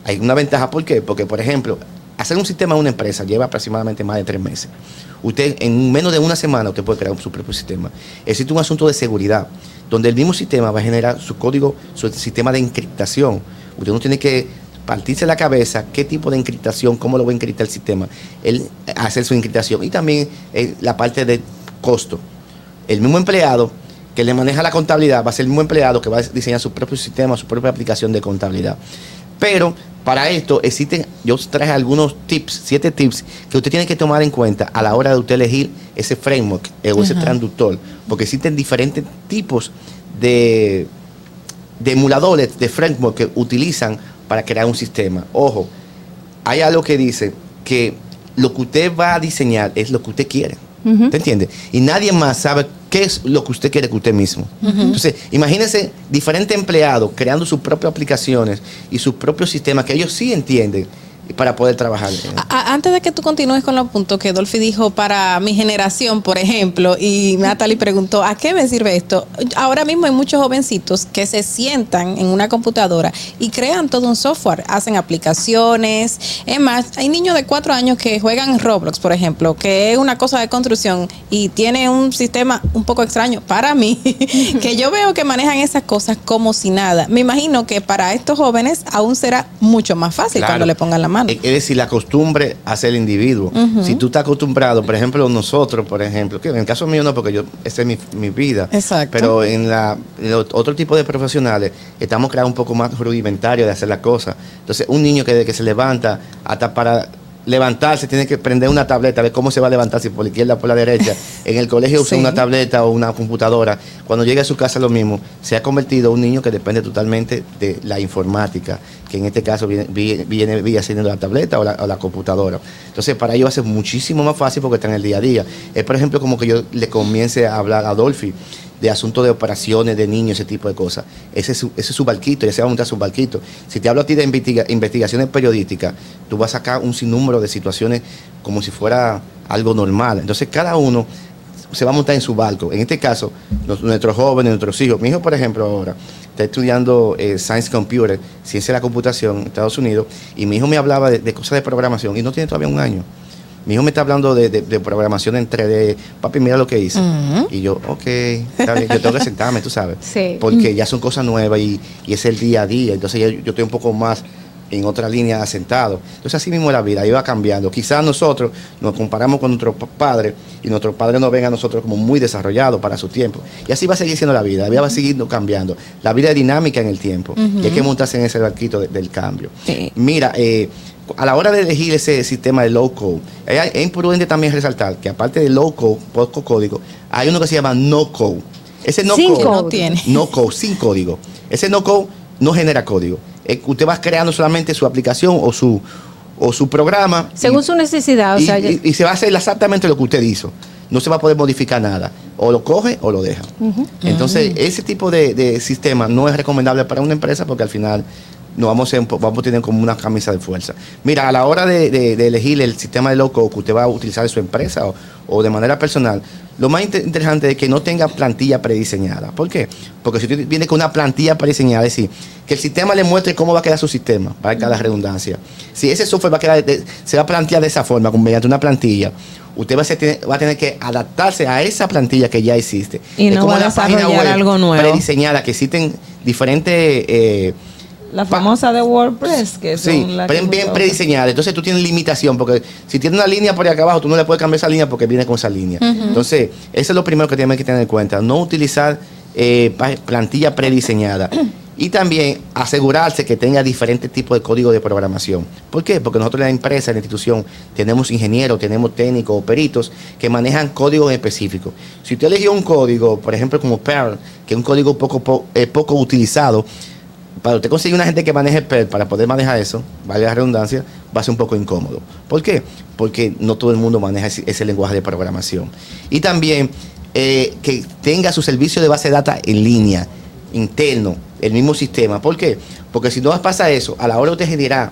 hay una ventaja, ¿por qué? Porque, por ejemplo, hacer un sistema en una empresa lleva aproximadamente más de tres meses. Usted, en menos de una semana, usted puede crear su propio sistema. Existe un asunto de seguridad, donde el mismo sistema va a generar su código, su sistema de encriptación. Usted no tiene que partirse la cabeza qué tipo de encriptación, cómo lo va a encriptar el sistema, él hacer su encriptación. Y también eh, la parte de costo. El mismo empleado que le maneja la contabilidad va a ser el mismo empleado que va a diseñar su propio sistema, su propia aplicación de contabilidad. Pero para esto existen, yo traje algunos tips, siete tips que usted tiene que tomar en cuenta a la hora de usted elegir ese framework eh, o ese Ajá. transductor, porque existen diferentes tipos de, de emuladores, de framework que utilizan para crear un sistema. Ojo, hay algo que dice que lo que usted va a diseñar es lo que usted quiere. ¿Te entiende? Y nadie más sabe qué es lo que usted quiere que usted mismo. Entonces, imagínense diferentes empleados creando sus propias aplicaciones y sus propios sistemas que ellos sí entienden para poder trabajar. A- antes de que tú continúes con los puntos que Dolphy dijo para mi generación, por ejemplo, y Natalie preguntó, ¿a qué me sirve esto? Ahora mismo hay muchos jovencitos que se sientan en una computadora y crean todo un software, hacen aplicaciones. Es más, hay niños de cuatro años que juegan Roblox, por ejemplo, que es una cosa de construcción y tiene un sistema un poco extraño para mí, <laughs> que yo veo que manejan esas cosas como si nada. Me imagino que para estos jóvenes aún será mucho más fácil Claro. cuando le pongan la mano. Es es decir, la costumbre hace el individuo. Si tú estás acostumbrado, por ejemplo, nosotros, por ejemplo, que en el caso mío no, porque yo, esa es mi, mi vida. Exacto. Pero en, la, en los otro tipo de profesionales estamos creando un poco más rudimentario de hacer las cosas. Entonces, un niño que desde que se levanta hasta para levantarse tiene que prender una tableta, ver cómo se va a levantar, si por la izquierda o por la derecha. En el colegio usa Sí. una tableta o una computadora. Cuando llega a su casa lo mismo. Se ha convertido en un niño que depende totalmente de la informática, que en este caso viene, viene, viene, viene siendo la tableta o la, o la computadora. Entonces, para ellos va a ser muchísimo más fácil porque está en el día a día. Es, por ejemplo, como que yo le comience a hablar a Dolphy de asuntos de operaciones de niños, ese tipo de cosas. Ese es su, ese es su barquito, ya se va a montar su barquito. Si te hablo a ti de investiga- investigaciones periodísticas, tú vas a sacar un sinnúmero de situaciones como si fuera algo normal. Entonces, cada uno se va a montar en su barco. En este caso, nuestros jóvenes, nuestros hijos. Mi hijo, por ejemplo, ahora está estudiando eh, Science Computer, Ciencia de la Computación en Estados Unidos, y mi hijo me hablaba de, de cosas de programación y no tiene todavía un año. Mi hijo me está hablando de, de- de programación en 3D. Papi, mira lo que hice. Y yo, ok, está bien. Yo tengo que sentarme, tú sabes. Sí. Porque ya son cosas nuevas y, y es el día a día. Entonces ya yo, yo estoy un poco más en otra línea asentado. Entonces así mismo la vida, iba cambiando. Quizás nosotros nos comparamos con nuestros pa- padres y nuestros padres nos ven a nosotros como muy desarrollados para su tiempo. Y así va a seguir siendo la vida, la vida va a seguir cambiando. La vida es dinámica en el tiempo y hay que montarse en ese barquito de- del cambio. Mira, eh, a la hora de elegir ese sistema de low code, es imprudente también resaltar que aparte de low code, poco código, hay uno que se llama no code. Ese no Sin code, code. No tiene. no code, sin código. Ese no code no genera código. Eh, usted va creando solamente su aplicación o su, o su programa Según su necesidad, o y, sea, ya- y- y se va a hacer exactamente lo que usted hizo. No se va a poder modificar nada. O lo coge o lo deja. Entonces, ese tipo de, de sistema no es recomendable para una empresa porque al final nos vamos a, ser vamos a tener como una camisa de fuerza. Mira, a la hora de, de- de elegir el sistema de low code que usted va a utilizar en su empresa o, o de manera personal, lo más inter- interesante es que no tenga plantilla prediseñada. ¿Por qué? Porque si usted viene con una plantilla prediseñada, es decir, que el sistema le muestre cómo va a quedar su sistema, para cada redundancia. Si ese software va a quedar, de- se va a plantear de esa forma, con- mediante una plantilla, usted va a, ser- va a tener que adaptarse a esa plantilla que ya existe. Y Es no como va a desarrollar algo nuevo. Prediseñada, que existen diferentes... eh, La famosa de WordPress, que son Sí, que bien muchos- prediseñada. Entonces tú tienes limitación, porque si tienes una línea por ahí acá abajo, tú no le puedes cambiar esa línea porque viene con esa línea. Entonces, eso es lo primero que tienes que tener en cuenta. No utilizar eh, plantilla prediseñada. Y también asegurarse que tenga diferentes tipos de código de programación. ¿Por qué? Porque nosotros en la empresa, en la institución, tenemos ingenieros, tenemos técnicos o peritos que manejan códigos específicos. Si usted eligió un código, por ejemplo, como Perl, que es un código poco, po- eh, poco utilizado, para usted conseguir una gente que maneje Perl para poder manejar eso, vale la redundancia, va a ser un poco incómodo. ¿Por qué? Porque no todo el mundo maneja ese, lenguaje de programación. Y también eh, que tenga su servicio de base de datos en línea, interno, el mismo sistema. ¿Por qué? Porque si no pasa eso, a la hora de generar,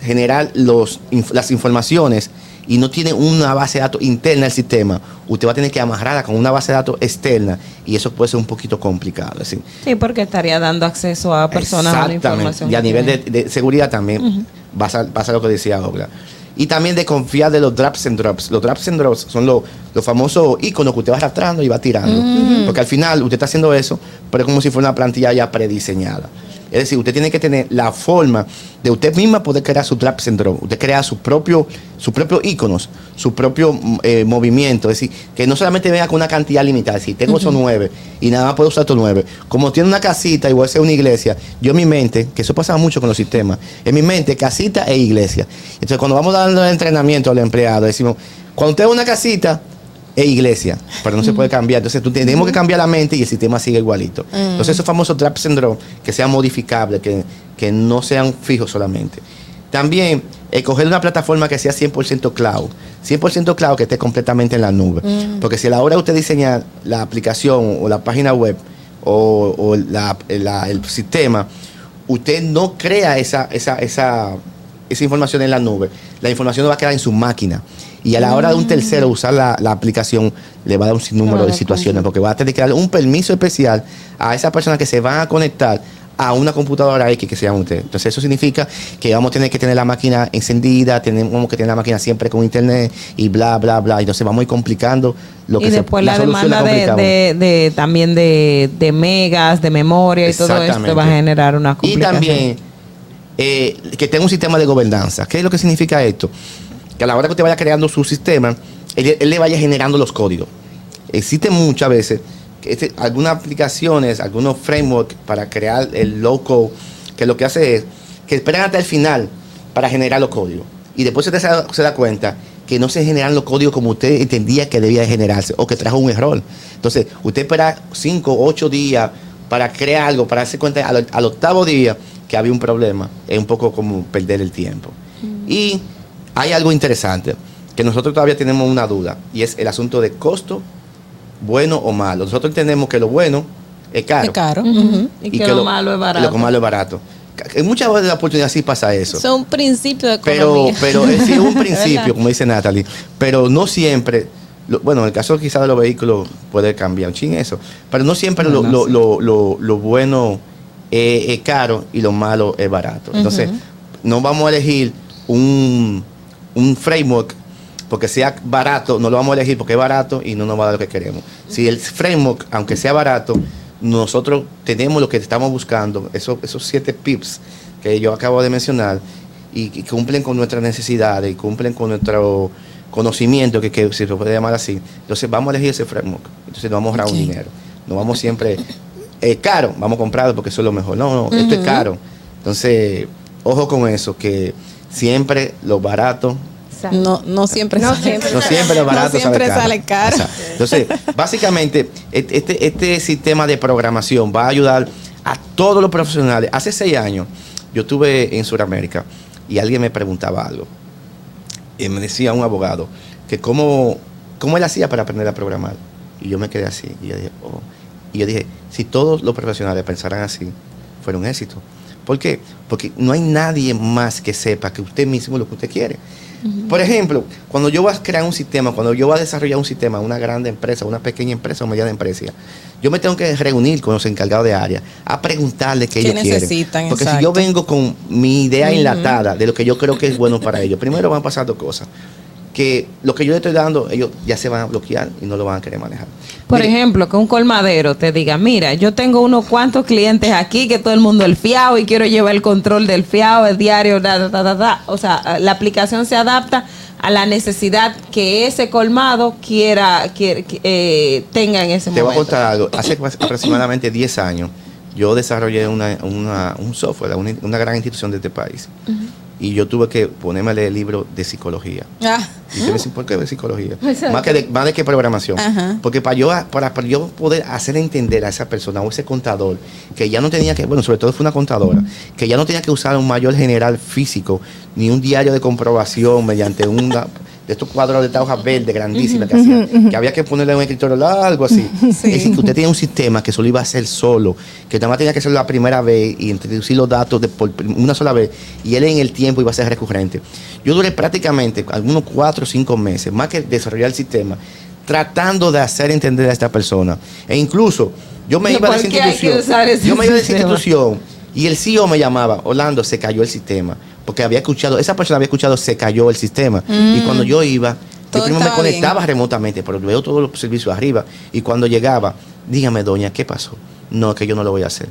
generar los, las informaciones y no tiene una base de datos interna del sistema, usted va a tener que amarrarla con una base de datos externa y eso puede ser un poquito complicado. decir, Sí, porque estaría dando acceso a personas a la información. y a nivel de, seguridad también pasa, pasa lo que decía Ogla. Y también de confiar de los drops and drops. Los drops and drops son los, los famosos iconos que usted va arrastrando y va tirando. Porque al final usted está haciendo eso, pero es como si fuera una plantilla ya prediseñada. Es decir, usted tiene que tener la forma de usted misma poder crear su drops and drops. Usted crea su propio, su propio su propio mm, eh, movimiento. Es decir, que no solamente venga con una cantidad limitada. Si tengo esos Ujú. nueve y nada más puedo usar estos nueve. Como tiene una casita y voy a hacer una iglesia, yo en mi mente, que eso pasa mucho con los sistemas, en mi mente, casita e iglesia. Entonces, cuando vamos dando el entrenamiento a los empleados, decimos, cuando usted es una casita, e iglesia, pero no se puede cambiar. Entonces, tú tenemos que cambiar la mente y el sistema sigue igualito. Mm. Entonces, esos famosos traps and drop, que sean modificables, que, que no sean fijos solamente. También, escoger una plataforma que sea 100% cloud. 100% cloud que esté completamente en la nube. Mm. Porque si a la hora de usted diseñar la aplicación o la página web o, o la- la- el sistema, usted no crea esa, esa, esa, esa información en la nube, la información va a quedar en su máquina. Y a la hora de un tercero usar la, la aplicación, le va a dar un sinnúmero de situaciones, porque va a tener que darle un permiso especial a esa persona que se van a conectar a una computadora X que se llama usted. Entonces eso significa que vamos a tener que tener la máquina encendida, tenemos que tener la máquina siempre con internet y bla, bla, bla. Entonces vamos a ir complicando lo que y se- la, solución demanda de, de- de- también de, de megas, de memoria y todo esto va a generar una Y complicación. también eh, que tenga un sistema de gobernanza. ¿Qué es lo que significa esto? Que a la hora que usted vaya creando su sistema, él, le vaya generando los códigos. Existen muchas veces este- algunas aplicaciones, algunos frameworks para crear el low code, que lo que hace es que esperan hasta el final para generar los códigos. Y después usted se da, cuenta que no se generan los códigos como usted entendía que debía de generarse o que trajo un error. Entonces, usted espera cinco o ocho días para crear algo, para darse cuenta al octavo día que había un problema. Es un poco como perder el tiempo. Y hay algo interesante, que nosotros todavía tenemos una duda, y es el asunto de costo bueno o malo. Nosotros entendemos que lo bueno es caro. Es caro. Y que lo malo es barato. Y lo que malo es barato. En muchas veces de la oportunidad sí pasa eso. Son principios de Pero, economía. pero es sí, un ¿Verdad? <laughs> principio, como dice Natalie. Pero no siempre, bueno, en el caso quizás de los vehículos puede cambiar un chin eso. Pero no siempre lo, lo- lo- lo- lo bueno es, es caro y lo malo es barato. Entonces, no vamos a elegir un, un framework porque sea barato, no lo vamos a elegir porque es barato y no nos va a dar lo que queremos. Si el framework, aunque sea barato, nosotros tenemos lo que estamos buscando, esos, esos siete pips que yo acabo de mencionar, y cumplen con nuestras necesidades y cumplen con nuestro conocimiento, que, que se puede llamar así. Entonces vamos a elegir ese framework. Entonces no vamos a ahorrar un dinero. No vamos siempre, es caro, vamos a comprarlo porque eso es lo mejor. No, no, esto es caro. Entonces, ojo con eso, que siempre lo barato No, no siempre No sale siempre. no siempre lo barato No siempre sale sale caro. Entonces, básicamente, et- este, este sistema de programación va a ayudar a todos los profesionales. Hace seis años, yo estuve en Sudamérica y alguien me preguntaba algo. Y me decía un abogado que cómo, cómo él hacía para aprender a programar. Y yo me quedé así. Y yo dije, oh. Y yo dije, si todos los profesionales pensaran así, fuera un éxito. ¿Por qué? Porque no hay nadie más que sepa que usted mismo lo que usted quiere. Por ejemplo, cuando yo voy a crear un sistema, cuando yo voy a desarrollar un sistema, una grande empresa, una pequeña empresa o mediana empresa, yo me tengo que reunir con los encargados de área a preguntarle qué, ¿Qué ellos quieren. necesitan? Porque si yo vengo con mi idea enlatada de lo que yo creo que es bueno para ellos, primero van a pasar dos cosas. Que lo que yo le estoy dando, ellos ya se van a bloquear y no lo van a querer manejar. Por ejemplo, que un colmadero te diga, mira, yo tengo unos cuantos clientes aquí que todo el mundo el fiado y quiero llevar el control del fiado, el diario, da, da, da. O sea, la aplicación se adapta a la necesidad que ese colmado quiera, quiera eh, tenga en ese Te voy a momento. contar algo. Hace aproximadamente 10 años, yo desarrollé una, una- un software, una, una gran institución de este país. Y yo tuve que ponerme a leer libros de psicología. Ah. Y usted me ¿por qué de psicología? Más que, de, más de que programación. Ajá. Porque para yo, para, para yo poder hacer entender a esa persona o ese contador, que ya no tenía que, bueno, sobre todo fue una contadora, que ya no tenía que usar un mayor general físico, ni un diario de comprobación mediante una de estos cuadros de esta hoja verde grandísima que hacía, que había que ponerle un escritorio largo así. Es decir, que usted tenía un sistema que solo iba a hacer solo, que nada más tenía que hacerlo la primera vez y introducir los datos de por una sola vez, y él en el tiempo iba a ser recurrente. Yo duré prácticamente algunos cuatro o cinco meses, más que desarrollar el sistema, tratando de hacer entender a esta persona. E incluso, yo me ¿Y iba a esa institución. Yo me iba a esa institución y el CEO me llamaba, Orlando, se cayó el sistema. Porque había escuchado, esa persona había escuchado, se cayó el sistema. Mm. Y cuando yo iba, Todo yo primero me bien. conectaba remotamente, pero veo todos los servicios arriba. Y cuando llegaba, dígame, doña, ¿qué pasó? No, que yo no lo voy a hacer.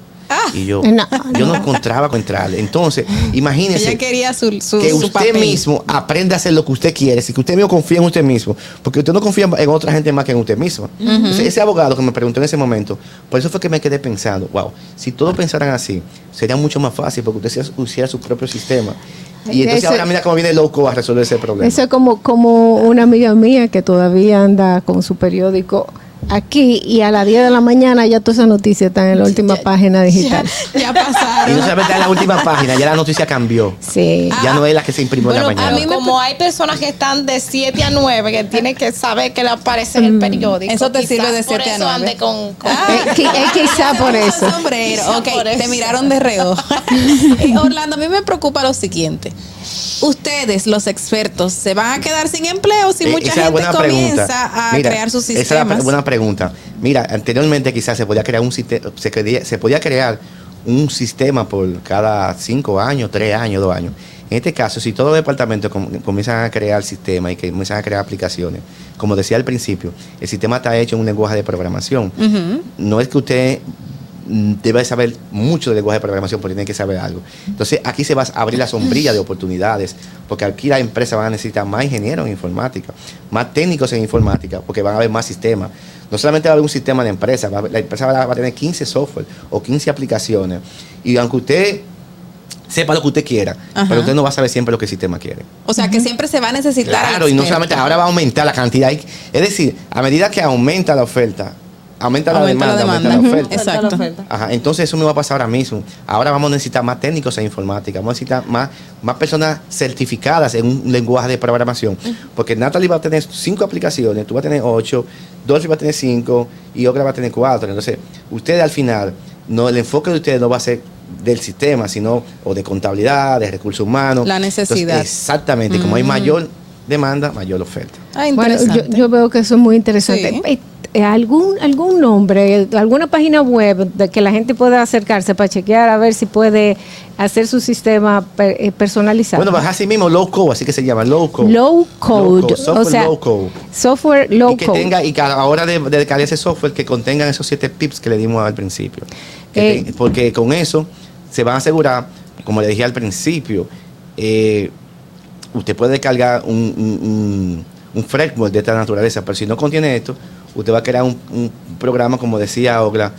Y yo, No, yo no encontraba con entrarle. Entonces, imagínese Ella quería su, su, que su usted papel. mismo aprenda a hacer lo que usted quiere, si que usted mismo confía en usted mismo, porque usted no confía en otra gente más que en usted mismo. Entonces, ese abogado que me preguntó en ese momento, por eso fue que me quedé pensando, wow, si todos pensaran así, sería mucho más fácil porque usted hiciera su propio sistema. Y entonces ahora mira cómo viene loco a resolver ese problema. Eso es como, como una amiga mía que todavía anda con su periódico aquí y a las 10 de la mañana ya todas esas noticias están en la última página digital. Ya pasaron. Y no solamente en la última página, ya la noticia cambió. Sí. Ya no es la que se imprimió en la Bueno, a mañana. mí como hay personas que están de 7 a 9 que tienen que saber que le aparece en el periódico. Eso te sirve de por 7 a eso 9. ande con, con- <laughs> qui- eh, quizá por eso. Sombrero, Quizá ok, por te miraron de reojo. <laughs> Eh, Orlando, a mí me preocupa lo siguiente. Ustedes, los expertos, ¿se van a quedar sin empleo si Eh, mucha es gente comienza pregunta. a Mira, crear sus Esa es la sistemas? buena pregunta. Mira, anteriormente quizás se podía crear un sistema, se, se podía crear un sistema por cada cinco años, tres años, dos años. En este caso, si todos los departamentos com- comienzan a crear sistemas y que comienzan a crear aplicaciones, como decía al principio, el sistema está hecho en un lenguaje de programación. No es que usted mm, debe saber mucho del lenguaje de programación, porque tiene que saber algo. Entonces, aquí se va a abrir la sombrilla de oportunidades, porque aquí las empresas van a necesitar más ingenieros en informática, más técnicos en informática, porque van a haber más sistemas. No solamente va a haber un sistema de empresa, va la empresa va a, va a tener 15 software o 15 aplicaciones. Y aunque usted sepa lo que usted quiera, Ajá. pero usted no va a saber siempre lo que el sistema quiere. O sea, que siempre se va a necesitar. Claro, y no solamente ahora va a aumentar la cantidad. Es decir, a medida que aumenta la oferta, aumenta la Aumenta la demanda, aumenta demanda. la oferta. exacto. Ajá, entonces eso me va a pasar ahora mismo. Ahora vamos a necesitar más técnicos en informática, vamos a necesitar más, más personas certificadas en un lenguaje de programación. Porque Natalie va a tener cinco aplicaciones, tú vas a tener ocho, Dolphy va a tener cinco y Ogra va a tener cuatro. Entonces, ustedes al final, no, el enfoque de ustedes no va a ser del sistema, sino o de contabilidad, de recursos humanos. La necesidad. Entonces, exactamente, como hay mayor demanda, mayor oferta. Ah, Bueno, yo, veo que eso es muy interesante. Sí. Eh, ¿Algún, algún nombre, alguna página web de que la gente pueda acercarse para chequear a ver si puede hacer su sistema eh, personalizado? Bueno, baja así mismo low code, así que se llama low code. Low code, software o sea, low code. software low y que code. tenga y que a la hora de, de descargar ese software que contengan esos siete pips que le dimos al principio Que Eh. te- porque con eso se van a asegurar como le dije al principio eh, usted puede descargar un, un- un- un framework de esta naturaleza pero si no contiene esto usted va a crear un, un programa como decía Ogla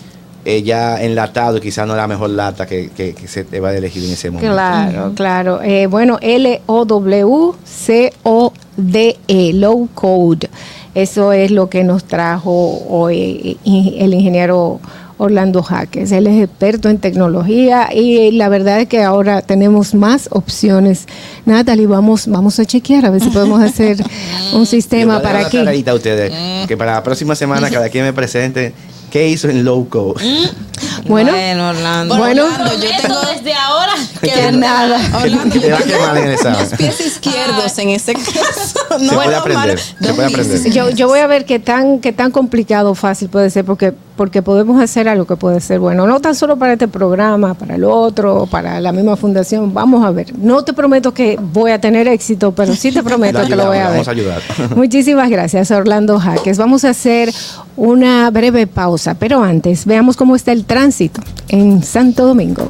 eh, ya enlatado y quizás no la mejor lata que, que- que se te va a elegir en ese momento Claro, claro. Eh, bueno, L-O-W-C-O-D-E, low code. Eso es lo que nos trajo hoy eh, el ingeniero Orlando Jaques. Él es experto en tecnología y la verdad es que ahora tenemos más opciones. Natalie, vamos, vamos a chequear a ver si podemos hacer <laughs> un sistema Yo voy a para aquí. ustedes que para la próxima semana cada quien me presente qué hizo en low code Bueno, Orlando. bueno, yo tengo desde ahora. <laughs> que nada. Orlando, te va a quemar en examen los pies izquierdos en ese <laughs> caso. se No puede puedo aprender se puede aprender Yo, yo voy a ver qué tan, qué tan complicado o fácil puede ser, porque, porque podemos hacer algo que puede ser bueno, no tan solo para este programa, para el otro, para la misma fundación. Vamos a ver. No te prometo que voy a tener éxito, pero sí te <laughs> prometo que lo voy a ver. vamos a ayudar <laughs> Muchísimas gracias, Orlando Jaques. Vamos a hacer una breve pausa, pero antes veamos cómo está el tránsito en Santo Domingo.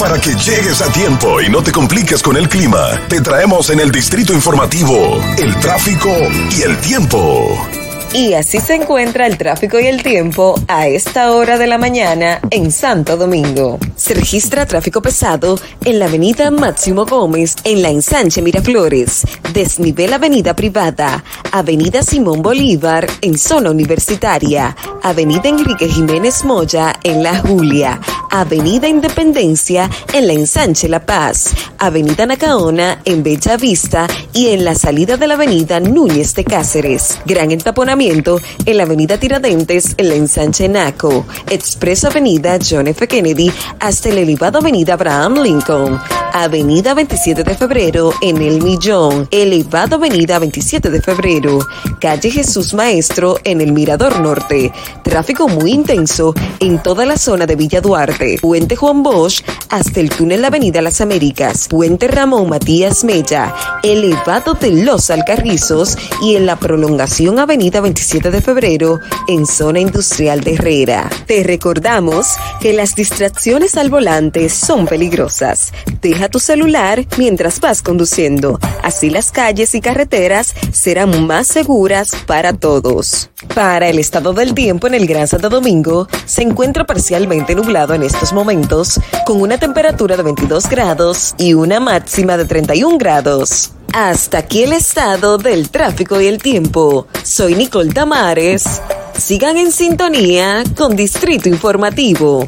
Para que llegues a tiempo y no te compliques con el clima, te traemos en el distrito informativo el tráfico y el tiempo. Y así se encuentra el tráfico y el tiempo a esta hora de la mañana en Santo Domingo. Se registra tráfico pesado en la avenida Máximo Gómez en la ensanche Miraflores, desnivel avenida privada, avenida Simón Bolívar en zona universitaria, avenida Enrique Jiménez Moya en la Julia, avenida Independencia en la ensanche La Paz, avenida Nacaona en Bella Vista y en la salida de la avenida Núñez de Cáceres. Gran entaponamiento en la avenida Tiradentes en la ensanche Naco, Expreso Avenida John F. Kennedy hasta el elevado avenida Abraham Lincoln, avenida 27 de febrero en El Millón, elevado avenida 27 de febrero, calle Jesús Maestro en el Mirador Norte, tráfico muy intenso en toda la zona de Villa Duarte, Puente Juan Bosch hasta el túnel Avenida Las Américas, Puente Ramón Matías Mella, elevado de Los Alcarrizos y en la prolongación Avenida 27 de febrero en zona industrial de Herrera. Te recordamos que las distracciones al volante son peligrosas. Deja tu celular mientras vas conduciendo. Así las calles y carreteras serán más seguras para todos. Para el estado del tiempo en el Gran Santo Domingo, se encuentra parcialmente nublado en estos momentos, con una temperatura de 22 grados y una máxima de 31 grados. Hasta aquí el estado del tráfico y el tiempo. Soy Nicole Tamares. Sigan en sintonía con Distrito Informativo.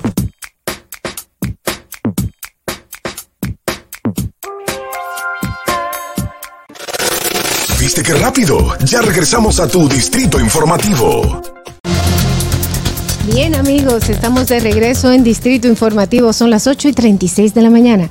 ¿Viste qué rápido? Ya regresamos a tu distrito informativo. Bien amigos, estamos de regreso en Distrito Informativo, son las 8 y 36 de la mañana.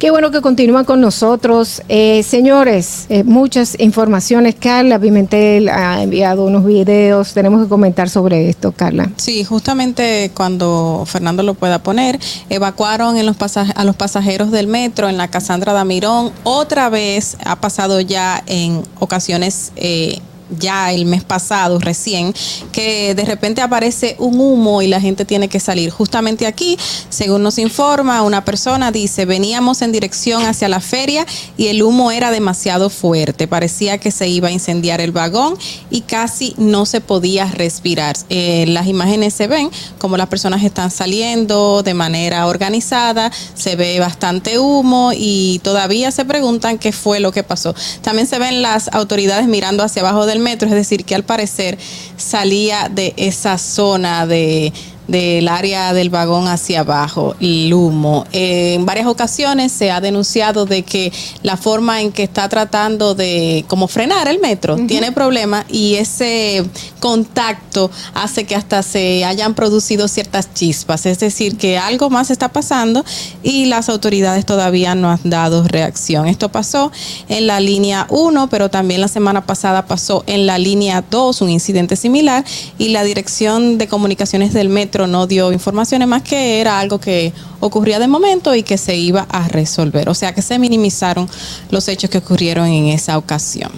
Qué bueno que continúan con nosotros. Eh, señores, eh, muchas informaciones. Carla Pimentel ha enviado unos videos. Tenemos que comentar sobre esto, Carla. Sí, justamente cuando Fernando lo pueda poner, evacuaron en los a los pasajeros del metro en la Casandra Damirón. Otra vez ha pasado ya en ocasiones. eh, ya el mes pasado recién, que de repente aparece un humo y la gente tiene que salir. Justamente aquí, según nos informa una persona, dice, veníamos en dirección hacia la feria y el humo era demasiado fuerte, parecía que se iba a incendiar el vagón y casi no se podía respirar. Eh, las imágenes se ven como las personas están saliendo de manera organizada, se ve bastante humo y todavía se preguntan qué fue lo que pasó. También se ven las autoridades mirando hacia abajo del metro, es decir, que al parecer salía de esa zona de del área del vagón hacia abajo, el humo. Eh, en varias ocasiones se ha denunciado de que la forma en que está tratando de como frenar el metro tiene problemas y ese contacto hace que hasta se hayan producido ciertas chispas, es decir, que algo más está pasando y las autoridades todavía no han dado reacción. Esto pasó en la línea 1, pero también la semana pasada pasó en la línea 2 un incidente similar y la Dirección de Comunicaciones del Metro no dio informaciones más que era algo que ocurría de momento y que se iba a resolver. O sea que se minimizaron los hechos que ocurrieron en esa ocasión.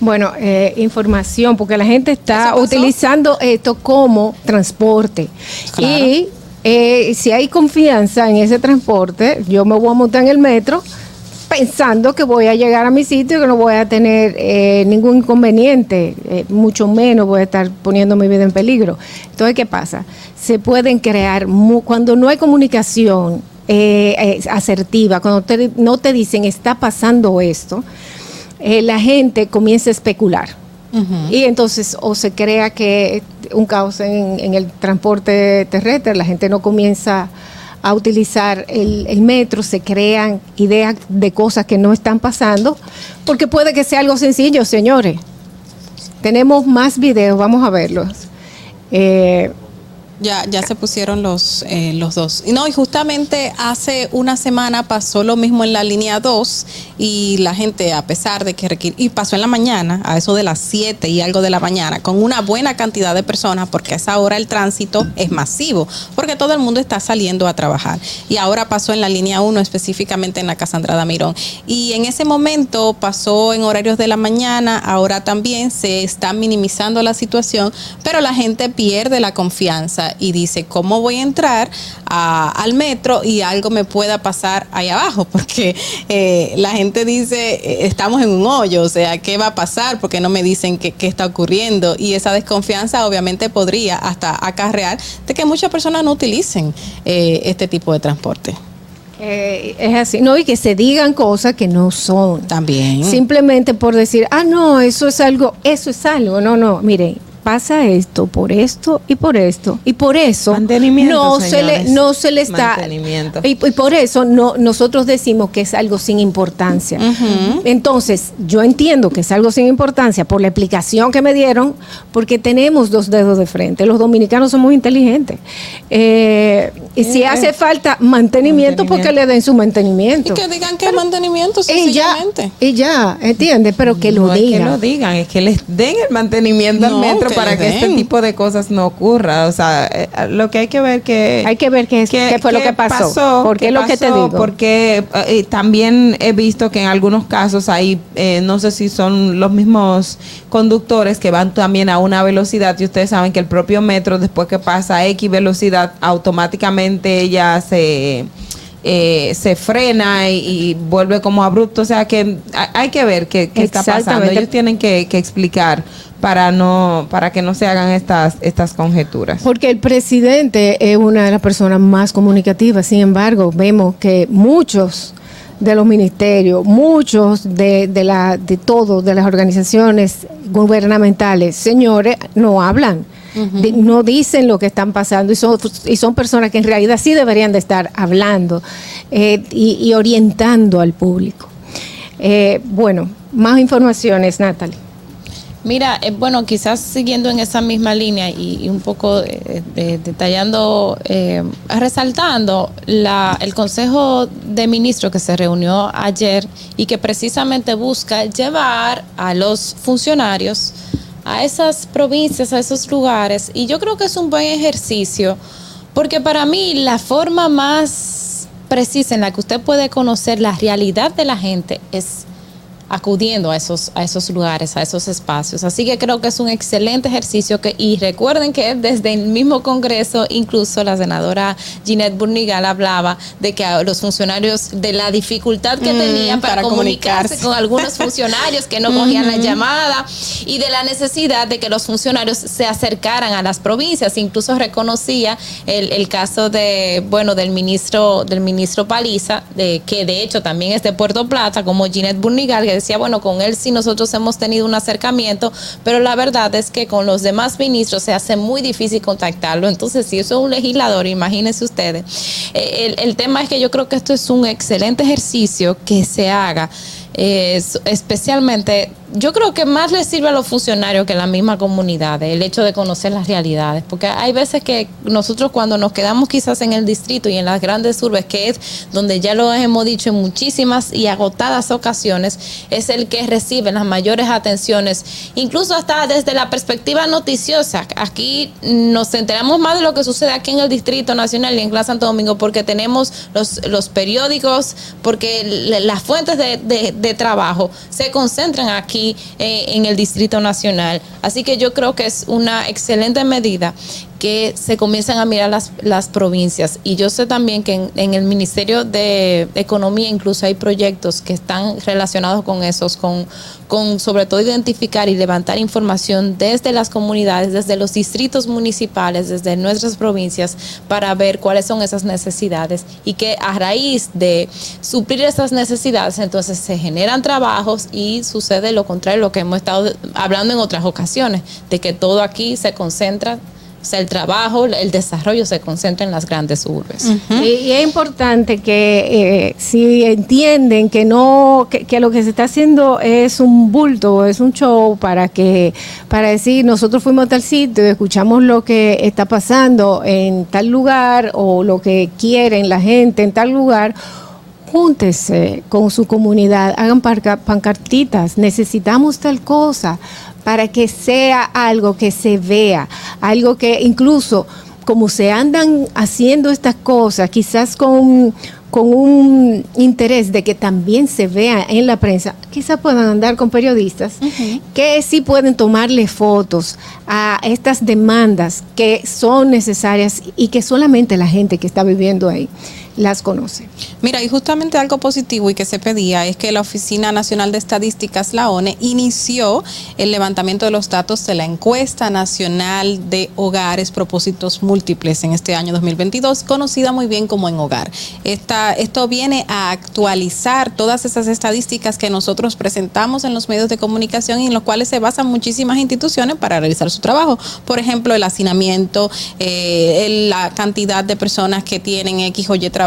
Bueno, eh, información, porque la gente está utilizando esto como transporte. Y eh, si hay confianza en ese transporte, yo me voy a montar en el metro pensando que voy a llegar a mi sitio y que no voy a tener eh, ningún inconveniente, eh, mucho menos voy a estar poniendo mi vida en peligro. Entonces, ¿qué pasa? Se pueden crear, cuando no hay comunicación eh, asertiva, cuando no te dicen está pasando esto, la gente comienza a especular. Y entonces o se crea que un caos en, en el transporte terrestre, la gente no comienza a utilizar el, metro, se crean ideas de cosas que no están pasando, porque puede que sea algo sencillo, señores. Tenemos más videos, vamos a verlos. Eh, ya, ya se pusieron los, eh, los dos. No, y justamente hace una semana pasó lo mismo en la línea 2 y la gente, a pesar de que requiere, y pasó en la mañana, a eso de las 7 y algo de la mañana, con una buena cantidad de personas, porque a esa hora el tránsito es masivo, porque todo el mundo está saliendo a trabajar. Y ahora pasó en la línea 1, específicamente en la Casa Andrada Mirón. Y en ese momento pasó en horarios de la mañana, ahora también se está minimizando la situación, pero la gente pierde la confianza y dice, ¿cómo voy a entrar al metro y algo me pueda pasar ahí abajo? <laughs> Porque eh, la gente dice, eh, estamos en un hoyo, o sea, ¿qué va a pasar? Porque no me dicen qué, está ocurriendo. Y esa desconfianza obviamente podría hasta acarrear de que muchas personas no utilicen eh, este tipo de transporte. es así, no, y que se digan cosas que no son. También. Simplemente por decir, ah, no, eso es algo, eso es algo. No, no, miren, pasa esto por esto y por esto. Y por eso no se le no se le está y, por eso no nosotros decimos que es algo sin importancia. Entonces yo entiendo que es algo sin importancia por la explicación que me dieron porque tenemos dos dedos de frente. Los dominicanos somos inteligentes. Eh, y si eh, hace falta mantenimiento, porque le den su mantenimiento y que digan que es mantenimiento sencillamente y ya, y entiende pero que lo digan que lo digan es que les den el mantenimiento al metro para que este tipo de cosas no ocurra. O sea, eh, lo que hay que ver que... Hay que ver qué, fue lo que pasó. porque lo que te digo. Porque eh, también he visto que en algunos casos hay, eh, no sé si son los mismos conductores que van también a una velocidad y ustedes saben que el propio metro después que pasa a X velocidad automáticamente ya se... se frena y, vuelve como abrupto. O sea que hay que ver qué, está pasando. Ellos tienen que, que, explicar para no para que no se hagan estas estas conjeturas. Porque el presidente es una de las personas más comunicativas, sin embargo, vemos que muchos de los ministerios, muchos de, de, la, de todos, de las organizaciones gubernamentales, señores, no hablan. No dicen lo que están pasando y son, y son personas que en realidad sí deberían de estar hablando eh, y, orientando al público. Eh, bueno, más informaciones, Natalie. Mira, eh, bueno, quizás siguiendo en esa misma línea y, un poco eh, detallando, eh, resaltando la, el Consejo de Ministros que se reunió ayer y que precisamente busca llevar a los funcionarios a esas provincias, a esos lugares. Y yo creo que es un buen ejercicio, porque para mí la forma más precisa en la que usted puede conocer la realidad de la gente es acudiendo a esos, a esos lugares, a esos espacios. Así que creo que es un excelente ejercicio que, y recuerden que desde el mismo Congreso, incluso la senadora Ginette Burnigal hablaba de que a los funcionarios, de la dificultad que mm, tenían para, comunicarse, con algunos funcionarios que no <laughs> cogían la llamada y de la necesidad de que los funcionarios se acercaran a las provincias. Incluso reconocía el, el caso de, bueno, del ministro, del ministro Paliza, de, que de hecho también es de Puerto Plata, como Ginette Burnigal, que decía, bueno, con él sí nosotros hemos tenido un acercamiento, pero la verdad es que con los demás ministros se hace muy difícil contactarlo. Entonces, si eso es un legislador, imagínense ustedes. Eh, el, tema es que yo creo que esto es un excelente ejercicio que se haga. eh, especialmente, yo creo que más les sirve a los funcionarios que a la misma comunidad, el hecho de conocer las realidades, porque hay veces que nosotros cuando nos quedamos quizás en el distrito y en las grandes urbes, que es donde ya lo hemos dicho en muchísimas y agotadas ocasiones, es el que recibe las mayores atenciones, incluso hasta desde la perspectiva noticiosa. Aquí nos enteramos más de lo que sucede aquí en el Distrito Nacional y en Gran Santo Domingo, porque tenemos los, los periódicos, porque las fuentes de- de trabajo se concentran aquí eh, en el Distrito Nacional. Así que yo creo que es una excelente medida que se comienzan a mirar las, provincias. Y yo sé también que en, en el Ministerio de Economía incluso hay proyectos que están relacionados con esos, con, con sobre todo identificar y levantar información desde las comunidades, desde los distritos municipales, desde nuestras provincias, para ver cuáles son esas necesidades y que a raíz de suplir esas necesidades, entonces se generan trabajos y sucede lo contrario, lo que hemos estado hablando en otras ocasiones, de que todo aquí se concentra o sea, el trabajo, el desarrollo se concentra en las grandes urbes. y, y es importante que eh, si entienden que no que, que lo que se está haciendo es un bulto, es un show para que para decir nosotros fuimos a tal sitio, escuchamos lo que está pasando en tal lugar o lo que quieren la gente en tal lugar. Júntese con su comunidad, hagan pancartitas, necesitamos tal cosa para que sea algo que se vea, algo que incluso como se andan haciendo estas cosas, quizás con, con un interés de que también se vea en la prensa, quizás puedan andar con periodistas que sí pueden tomarle fotos a estas demandas que son necesarias y que solamente la gente que está viviendo ahí las conoce. Mira, y justamente algo positivo y que se pedía es que la Oficina Nacional de Estadísticas, la ONE, inició el levantamiento de los datos de la encuesta nacional de hogares propósitos múltiples en este año 2022, conocida muy bien como en hogar. Esta, esto viene a actualizar todas esas estadísticas que nosotros presentamos en los medios de comunicación y en los cuales se basan muchísimas instituciones para realizar su trabajo. Por ejemplo, el hacinamiento, eh, la cantidad de personas que tienen X o Y trabajo,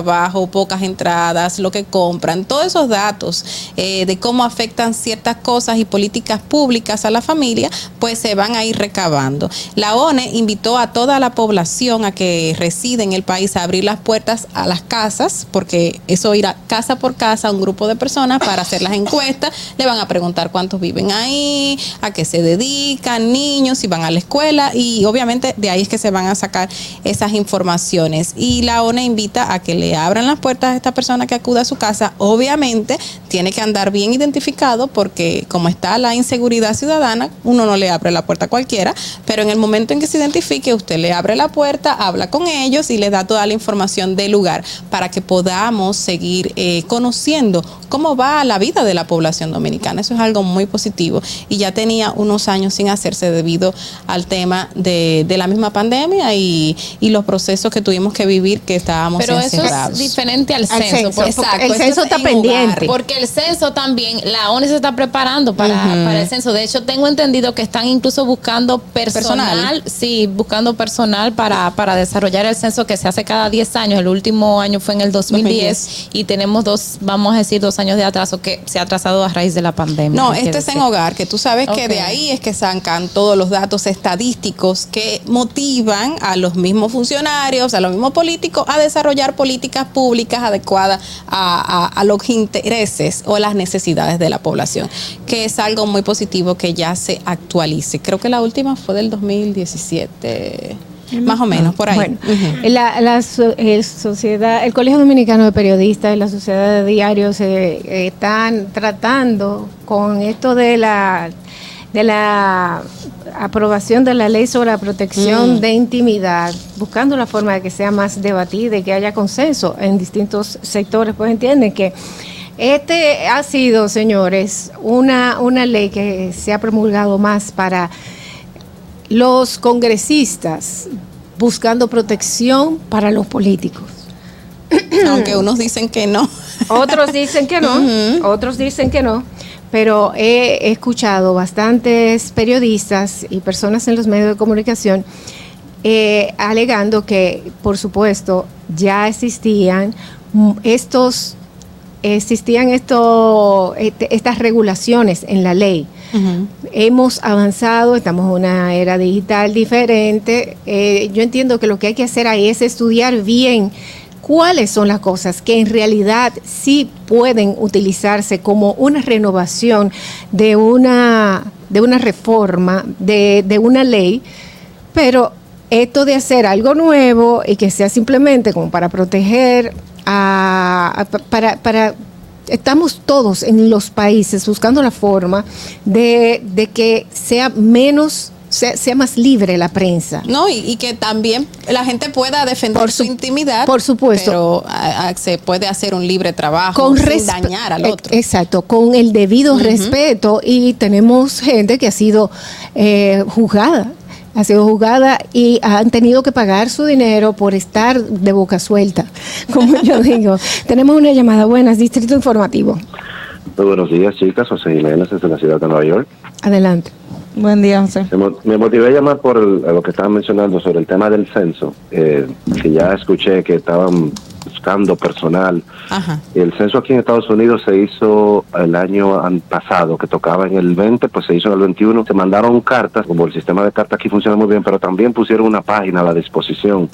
pocas entradas, lo que compran, todos esos datos eh, de cómo afectan ciertas cosas y políticas públicas a la familia, pues se van a ir recabando. La ONE invitó a toda la población a que reside en el país a abrir las puertas a las casas, porque eso irá casa por casa a un grupo de personas para hacer las encuestas, le van a preguntar cuántos viven ahí, a qué se dedican, niños, si van a la escuela y obviamente de ahí es que se van a sacar esas informaciones. Y la ONE invita a que le abran las puertas a esta persona que acuda a su casa. Obviamente tiene que andar bien identificado porque como está la inseguridad ciudadana, uno no le abre la puerta a cualquiera, pero en el momento en que se identifique, usted le abre la puerta, habla con ellos y les da toda la información del lugar para que podamos seguir eh, conociendo cómo va la vida de la población dominicana. Eso es algo muy positivo y ya tenía unos años sin hacerse debido al tema de, de la misma pandemia y, y los procesos que tuvimos que vivir que estábamos Pero eso diferente al Al censo. censo, porque el censo es está en pendiente. Porque el censo también, la ONU se está preparando para, el censo. De hecho, tengo entendido que están incluso buscando personal, Personal. sí, buscando personal para, para desarrollar el censo que se hace cada 10 años. El último año fue en el 2010 y tenemos dos, vamos a decir, dos años de atraso que se ha atrasado a raíz de la pandemia. No, este es en hogar, que tú sabes que de ahí es que sacan todos los datos estadísticos que motivan a los mismos funcionarios, a los mismos políticos a desarrollar políticas públicas adecuadas a, a- a los intereses o las necesidades de la población, que es algo muy positivo que ya se actualice. Creo que la última fue del 2017, más o menos, por ahí. Bueno, Ujú. la, la el sociedad, el Colegio Dominicano de Periodistas y la Sociedad de Diarios eh, eh, están tratando con esto de la de la aprobación de la ley sobre la protección Mm. de intimidad, buscando la forma de que sea más debatida y que haya consenso en distintos sectores, pues entienden que este ha sido, señores, una, una ley que se ha promulgado más para los congresistas buscando protección para los políticos. Aunque unos dicen que no. Otros dicen que no, <laughs> otros dicen que no, pero he escuchado bastantes periodistas y personas en los medios de comunicación eh, alegando que, por supuesto, ya existían estos existían esto, este- estas regulaciones en la ley. Hemos avanzado, estamos en una era digital diferente. Eh, yo entiendo que lo que hay que hacer ahí es estudiar bien cuáles son las cosas que en realidad sí pueden utilizarse como una renovación de una, de una reforma, de, de una ley, pero esto de hacer algo nuevo y que sea simplemente como para proteger a, para, para estamos todos en los países buscando la forma de, de que sea menos sea, sea más libre la prensa. No, y, y que también la gente pueda defender su, intimidad. por supuesto. Pero a- a- se puede hacer un libre trabajo con sin dañar al otro. Exacto, con el debido respeto y tenemos gente que ha sido eh, juzgada, ha sido juzgada y han tenido que pagar su dinero por estar de boca suelta, <laughs> como yo <laughs> digo. Tenemos una llamada, buenas, Distrito Informativo. Muy buenos días, chicas. José Jiménez desde la ciudad de Nueva York. Adelante. Buen día, José. Me, mo- me motivé a llamar por el- lo que estaban mencionando sobre el tema del censo, eh, que ya escuché que estaban buscando personal. Ajá. El censo aquí en Estados Unidos se hizo el año pasado, que tocaba en el 20, pues se hizo en el 21. Se mandaron cartas, como el sistema de cartas aquí funciona muy bien, pero también pusieron una página a la disposición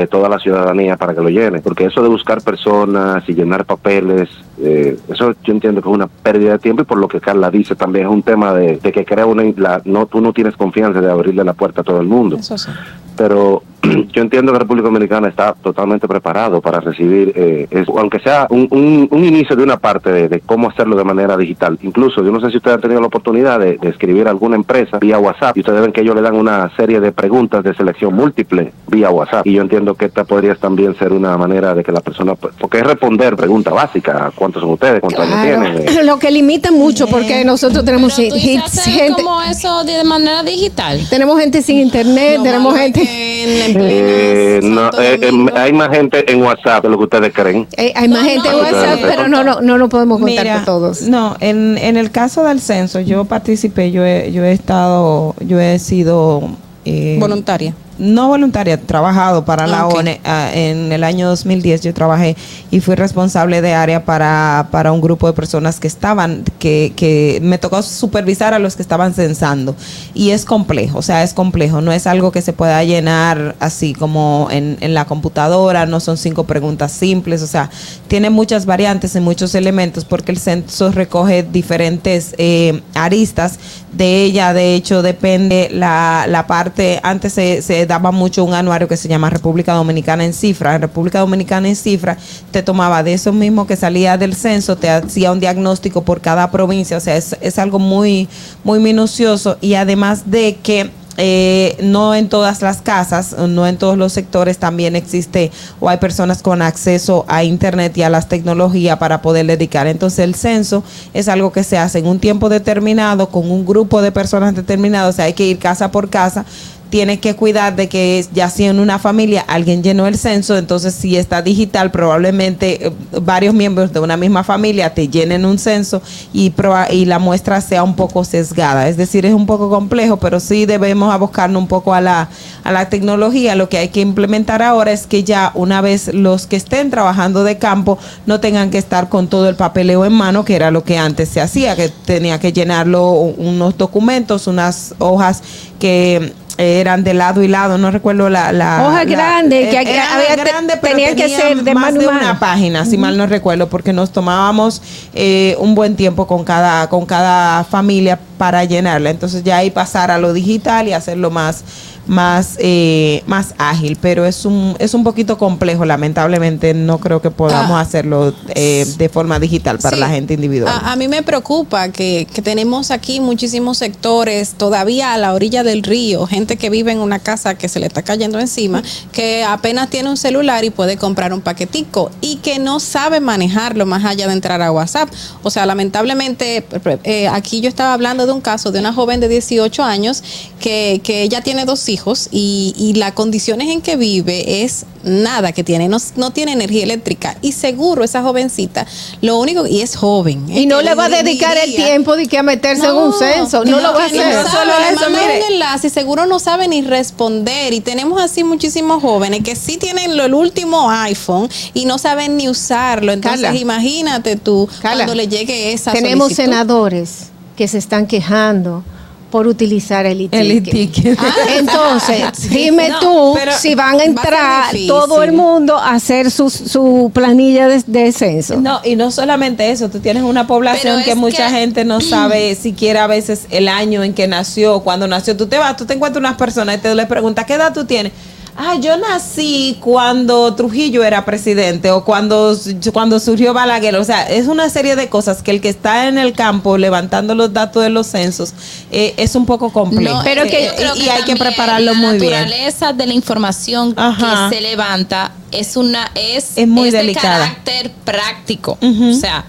de toda la ciudadanía para que lo llene, porque eso de buscar personas y llenar papeles, eh, eso yo entiendo que es una pérdida de tiempo y por lo que Carla dice también es un tema de, de que crea una, la, no, tú no tienes confianza de abrirle la puerta a todo el mundo Eso sí. pero <clears throat> yo entiendo que República Dominicana está totalmente preparado para recibir, eh, es- aunque sea un, un- un inicio de una parte de, de cómo hacerlo de manera digital. Incluso, yo no sé si ustedes han tenido la oportunidad de, de escribir a alguna empresa vía WhatsApp y ustedes ven que ellos le dan una serie de preguntas de selección múltiple vía WhatsApp. Y yo entiendo que esta podría también ser una manera de que la persona, porque es responder preguntas básicas, ¿cuántos son ustedes? ¿Cuántos años Claro. tienen? <laughs> Eh, Lo que limita mucho porque nosotros tenemos hacer gente, como eso de manera digital. tenemos gente sin internet, tenemos gente <laughs> eh, no, eh, em, hay más gente en WhatsApp de lo que ustedes creen. Eh, hay más gente en no, WhatsApp, no, pero no, no, no lo podemos contar Mira, por todos. No, en, en el caso del censo, yo participé, yo he, yo he estado, yo he sido... eh, Voluntaria. No voluntaria, he trabajado para la. ONE. ah, en el año 2010 yo trabajé y fui responsable de área para, para un grupo de personas que estaban, que, que me tocó supervisar a los que estaban censando. Y es complejo, o sea, es complejo. No es algo que se pueda llenar así como en, en la computadora, no son cinco preguntas simples, o sea, tiene muchas variantes y muchos elementos porque el censo recoge diferentes eh, aristas. De ella, de hecho, depende la, la parte, antes se, se daba mucho un anuario que se llama República Dominicana en cifra. En República Dominicana en cifra te tomaba de eso mismo que salía del censo, te hacía un diagnóstico por cada provincia, o sea, es, es algo muy, muy minucioso y además de que eh, no en todas las casas, no en todos los sectores también existe o hay personas con acceso a internet y a las tecnologías para poder dedicar. Entonces el censo es algo que se hace en un tiempo determinado con un grupo de personas determinadas, o sea, hay que ir casa por casa tienes que cuidar de que ya si en una familia alguien llenó el censo, entonces si está digital, probablemente eh, varios miembros de una misma familia te llenen un censo y, y la muestra sea un poco sesgada. Es decir, es un poco complejo, pero sí debemos abocarnos un poco a la, a la tecnología. Lo que hay que implementar ahora es que ya una vez los que estén trabajando de campo no tengan que estar con todo el papeleo en mano, que era lo que antes se hacía, que tenía que llenarlo unos documentos, unas hojas que eran de lado y lado, no recuerdo la... la Hojas la- grandes, que eran había- grandes, pero tenían que ser de más de una página, si mal no recuerdo, porque nos tomábamos eh, un buen tiempo con cada, con cada familia para llenarla. Entonces ya ahí pasar a lo digital y hacerlo más más eh, más ágil pero es un es un poquito complejo lamentablemente no creo que podamos hacerlo eh, de forma digital para Sí. la gente individual A, a mí me preocupa que, que tenemos aquí muchísimos sectores todavía a la orilla del río, gente que vive en una casa que se le está cayendo encima, que apenas tiene un celular y puede comprar un paquetico y que no sabe manejarlo más allá de entrar a WhatsApp. O sea, lamentablemente, eh, aquí yo estaba hablando de un caso de una joven de 18 años que, que ella tiene dos hijos hijos y, y las condiciones en que vive es nada que tiene, no, no tiene energía eléctrica y seguro esa jovencita, lo único, y es joven. Y no le va a dedicar el tiempo de que a meterse en un censo, no, lo va a y no hacer. sabe, le mandan un enlace y seguro no sabe ni responder. Y tenemos así muchísimos jóvenes que sí tienen lo- el último iPhone y no saben ni usarlo. Entonces, imagínate tú cuando le llegue esa Tenemos solicitud. senadores que se están quejando por utilizar el e-ticket. El e-ticket. Ah, <laughs> Entonces, Sí. dime No, tú si van a va a ser entrar todo el mundo a hacer su, su planilla de, de censo. No, y no solamente eso, tú tienes una población que mucha que- gente no <clears throat> sabe siquiera a veces el año en que nació, cuando nació. Tú te vas, tú te encuentras unas personas y te le preguntas, ¿qué edad tú tienes? Ah, yo nací cuando Trujillo era presidente o cuando, cuando surgió Balaguer. O sea, es una serie de cosas que el que está en el campo levantando los datos de los censos eh, es un poco complejo. No, pero eh, que, yo creo y, que hay que prepararlo la muy bien. naturaleza de la información Ajá. que se levanta es una es, Es muy de delicada. carácter práctico. O sea,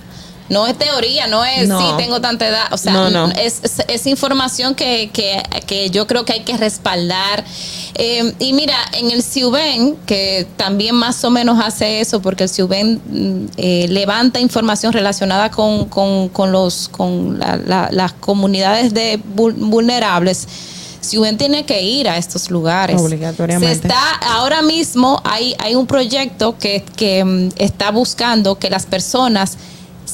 no es teoría, no es No. sí tengo tanta edad. O sea, No, no. Es, es- es información que, que, que yo creo que hay que respaldar. Eh, y mira, en el CIUBEN, que también más o menos hace eso, porque el CIUBEN mm, eh, levanta información relacionada con, con, con los, con la- la- las comunidades de vul- vulnerables. CIUBEN tiene que ir a estos lugares. Obligatoriamente. Se está, ahora mismo hay, hay un proyecto que, que mm, está buscando que las personas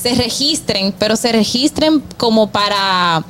se registren, pero se registren como para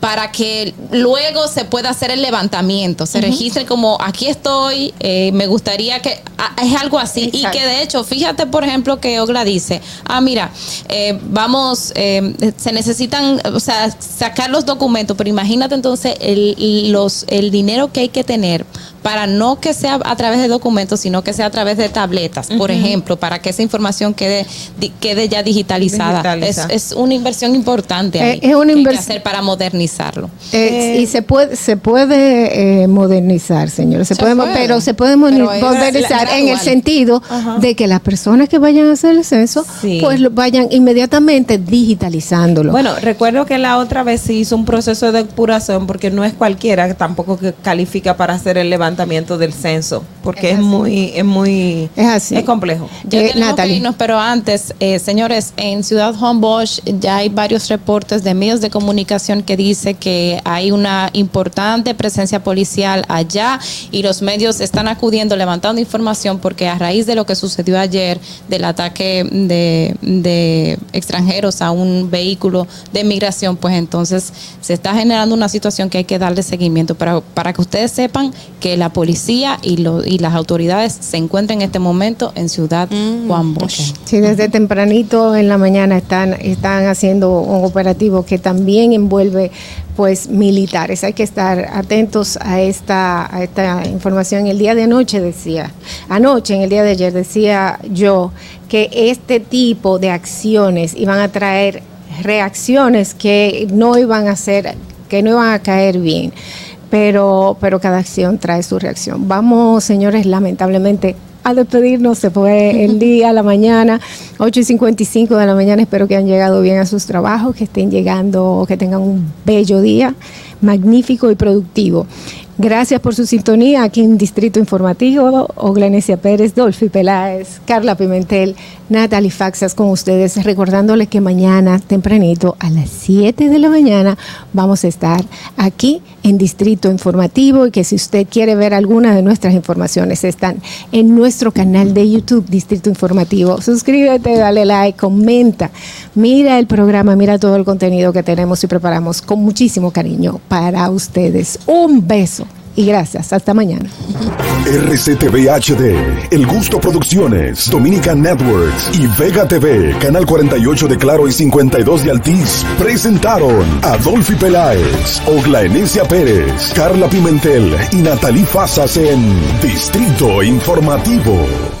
para que luego se pueda hacer el levantamiento, se Ujú. registren como aquí estoy, eh, me gustaría que ah, es algo así Exacto. y que de hecho, fíjate por ejemplo que Ogla dice, ah mira, eh, vamos, eh, se necesitan, o sea, sacar los documentos, pero imagínate entonces el, los, el dinero que hay que tener para no que sea a través de documentos, sino que sea a través de tabletas, por ejemplo, para que esa información quede, di- quede ya digitalizada. Digitalizada. Es, es una inversión importante ahí Eh, es una que hay que invers- hacer para modernizarlo. Eh, y se puede se puede eh, modernizar, señores, se, Se puede, pero se puede Pero modernizar en el sentido Ajá. de que las personas que vayan a hacer el censo, Sí. pues lo vayan inmediatamente digitalizándolo. Bueno, recuerdo que la otra vez se hizo un proceso de depuración porque no es cualquiera que tampoco que califica para hacer el levantamiento del censo, porque es, muy, es muy, es así, es complejo. Ya que irnos, pero antes, eh, señores, en Ciudad Homebush ya hay varios reportes de medios de comunicación que dice que hay una importante presencia policial allá y los medios están acudiendo, levantando información porque a raíz de lo que sucedió ayer, del ataque de, de extranjeros a un vehículo de migración, pues entonces se está generando una situación que hay que darle seguimiento. Para, para que ustedes sepan que la policía y, lo- y las autoridades se encuentran en este momento en Ciudad Juan Bosch. Sí, desde tempranito en la mañana están, están haciendo un operativo que también envuelve pues militares. Hay que estar atentos a esta, a esta información. El día de anoche decía, anoche, en el día de ayer decía yo que este tipo de acciones iban a traer reacciones que no iban a ser, que no iban a caer bien. Pero, pero cada acción trae su reacción. Vamos, señores, lamentablemente a despedirnos. Se fue el <laughs> día, la mañana, 8 y 55 de la mañana. Espero que hayan llegado bien a sus trabajos, que estén llegando, que tengan un bello día, magnífico y productivo. Gracias por su sintonía aquí en Distrito Informativo. Oglanesia Pérez, Dolphy Peláez, Carla Pimentel, Natalie Faxas con ustedes, recordándoles que mañana tempranito a las 7 de la mañana vamos a estar aquí en Distrito Informativo y que si usted quiere ver alguna de nuestras informaciones están en nuestro canal de YouTube Distrito Informativo. Suscríbete, dale like, comenta, mira el programa, mira todo el contenido que tenemos y preparamos con muchísimo cariño para ustedes. Un beso y gracias. Hasta mañana. RCTV HD, El Gusto Producciones, Dominican Networks y Vega TV, Canal 48 de Claro y 52 de Altiz, presentaron a Dolphy Peláez, Ogla Enesia Pérez, Carla Pimentel y Natalie Fasas en Distrito Informativo.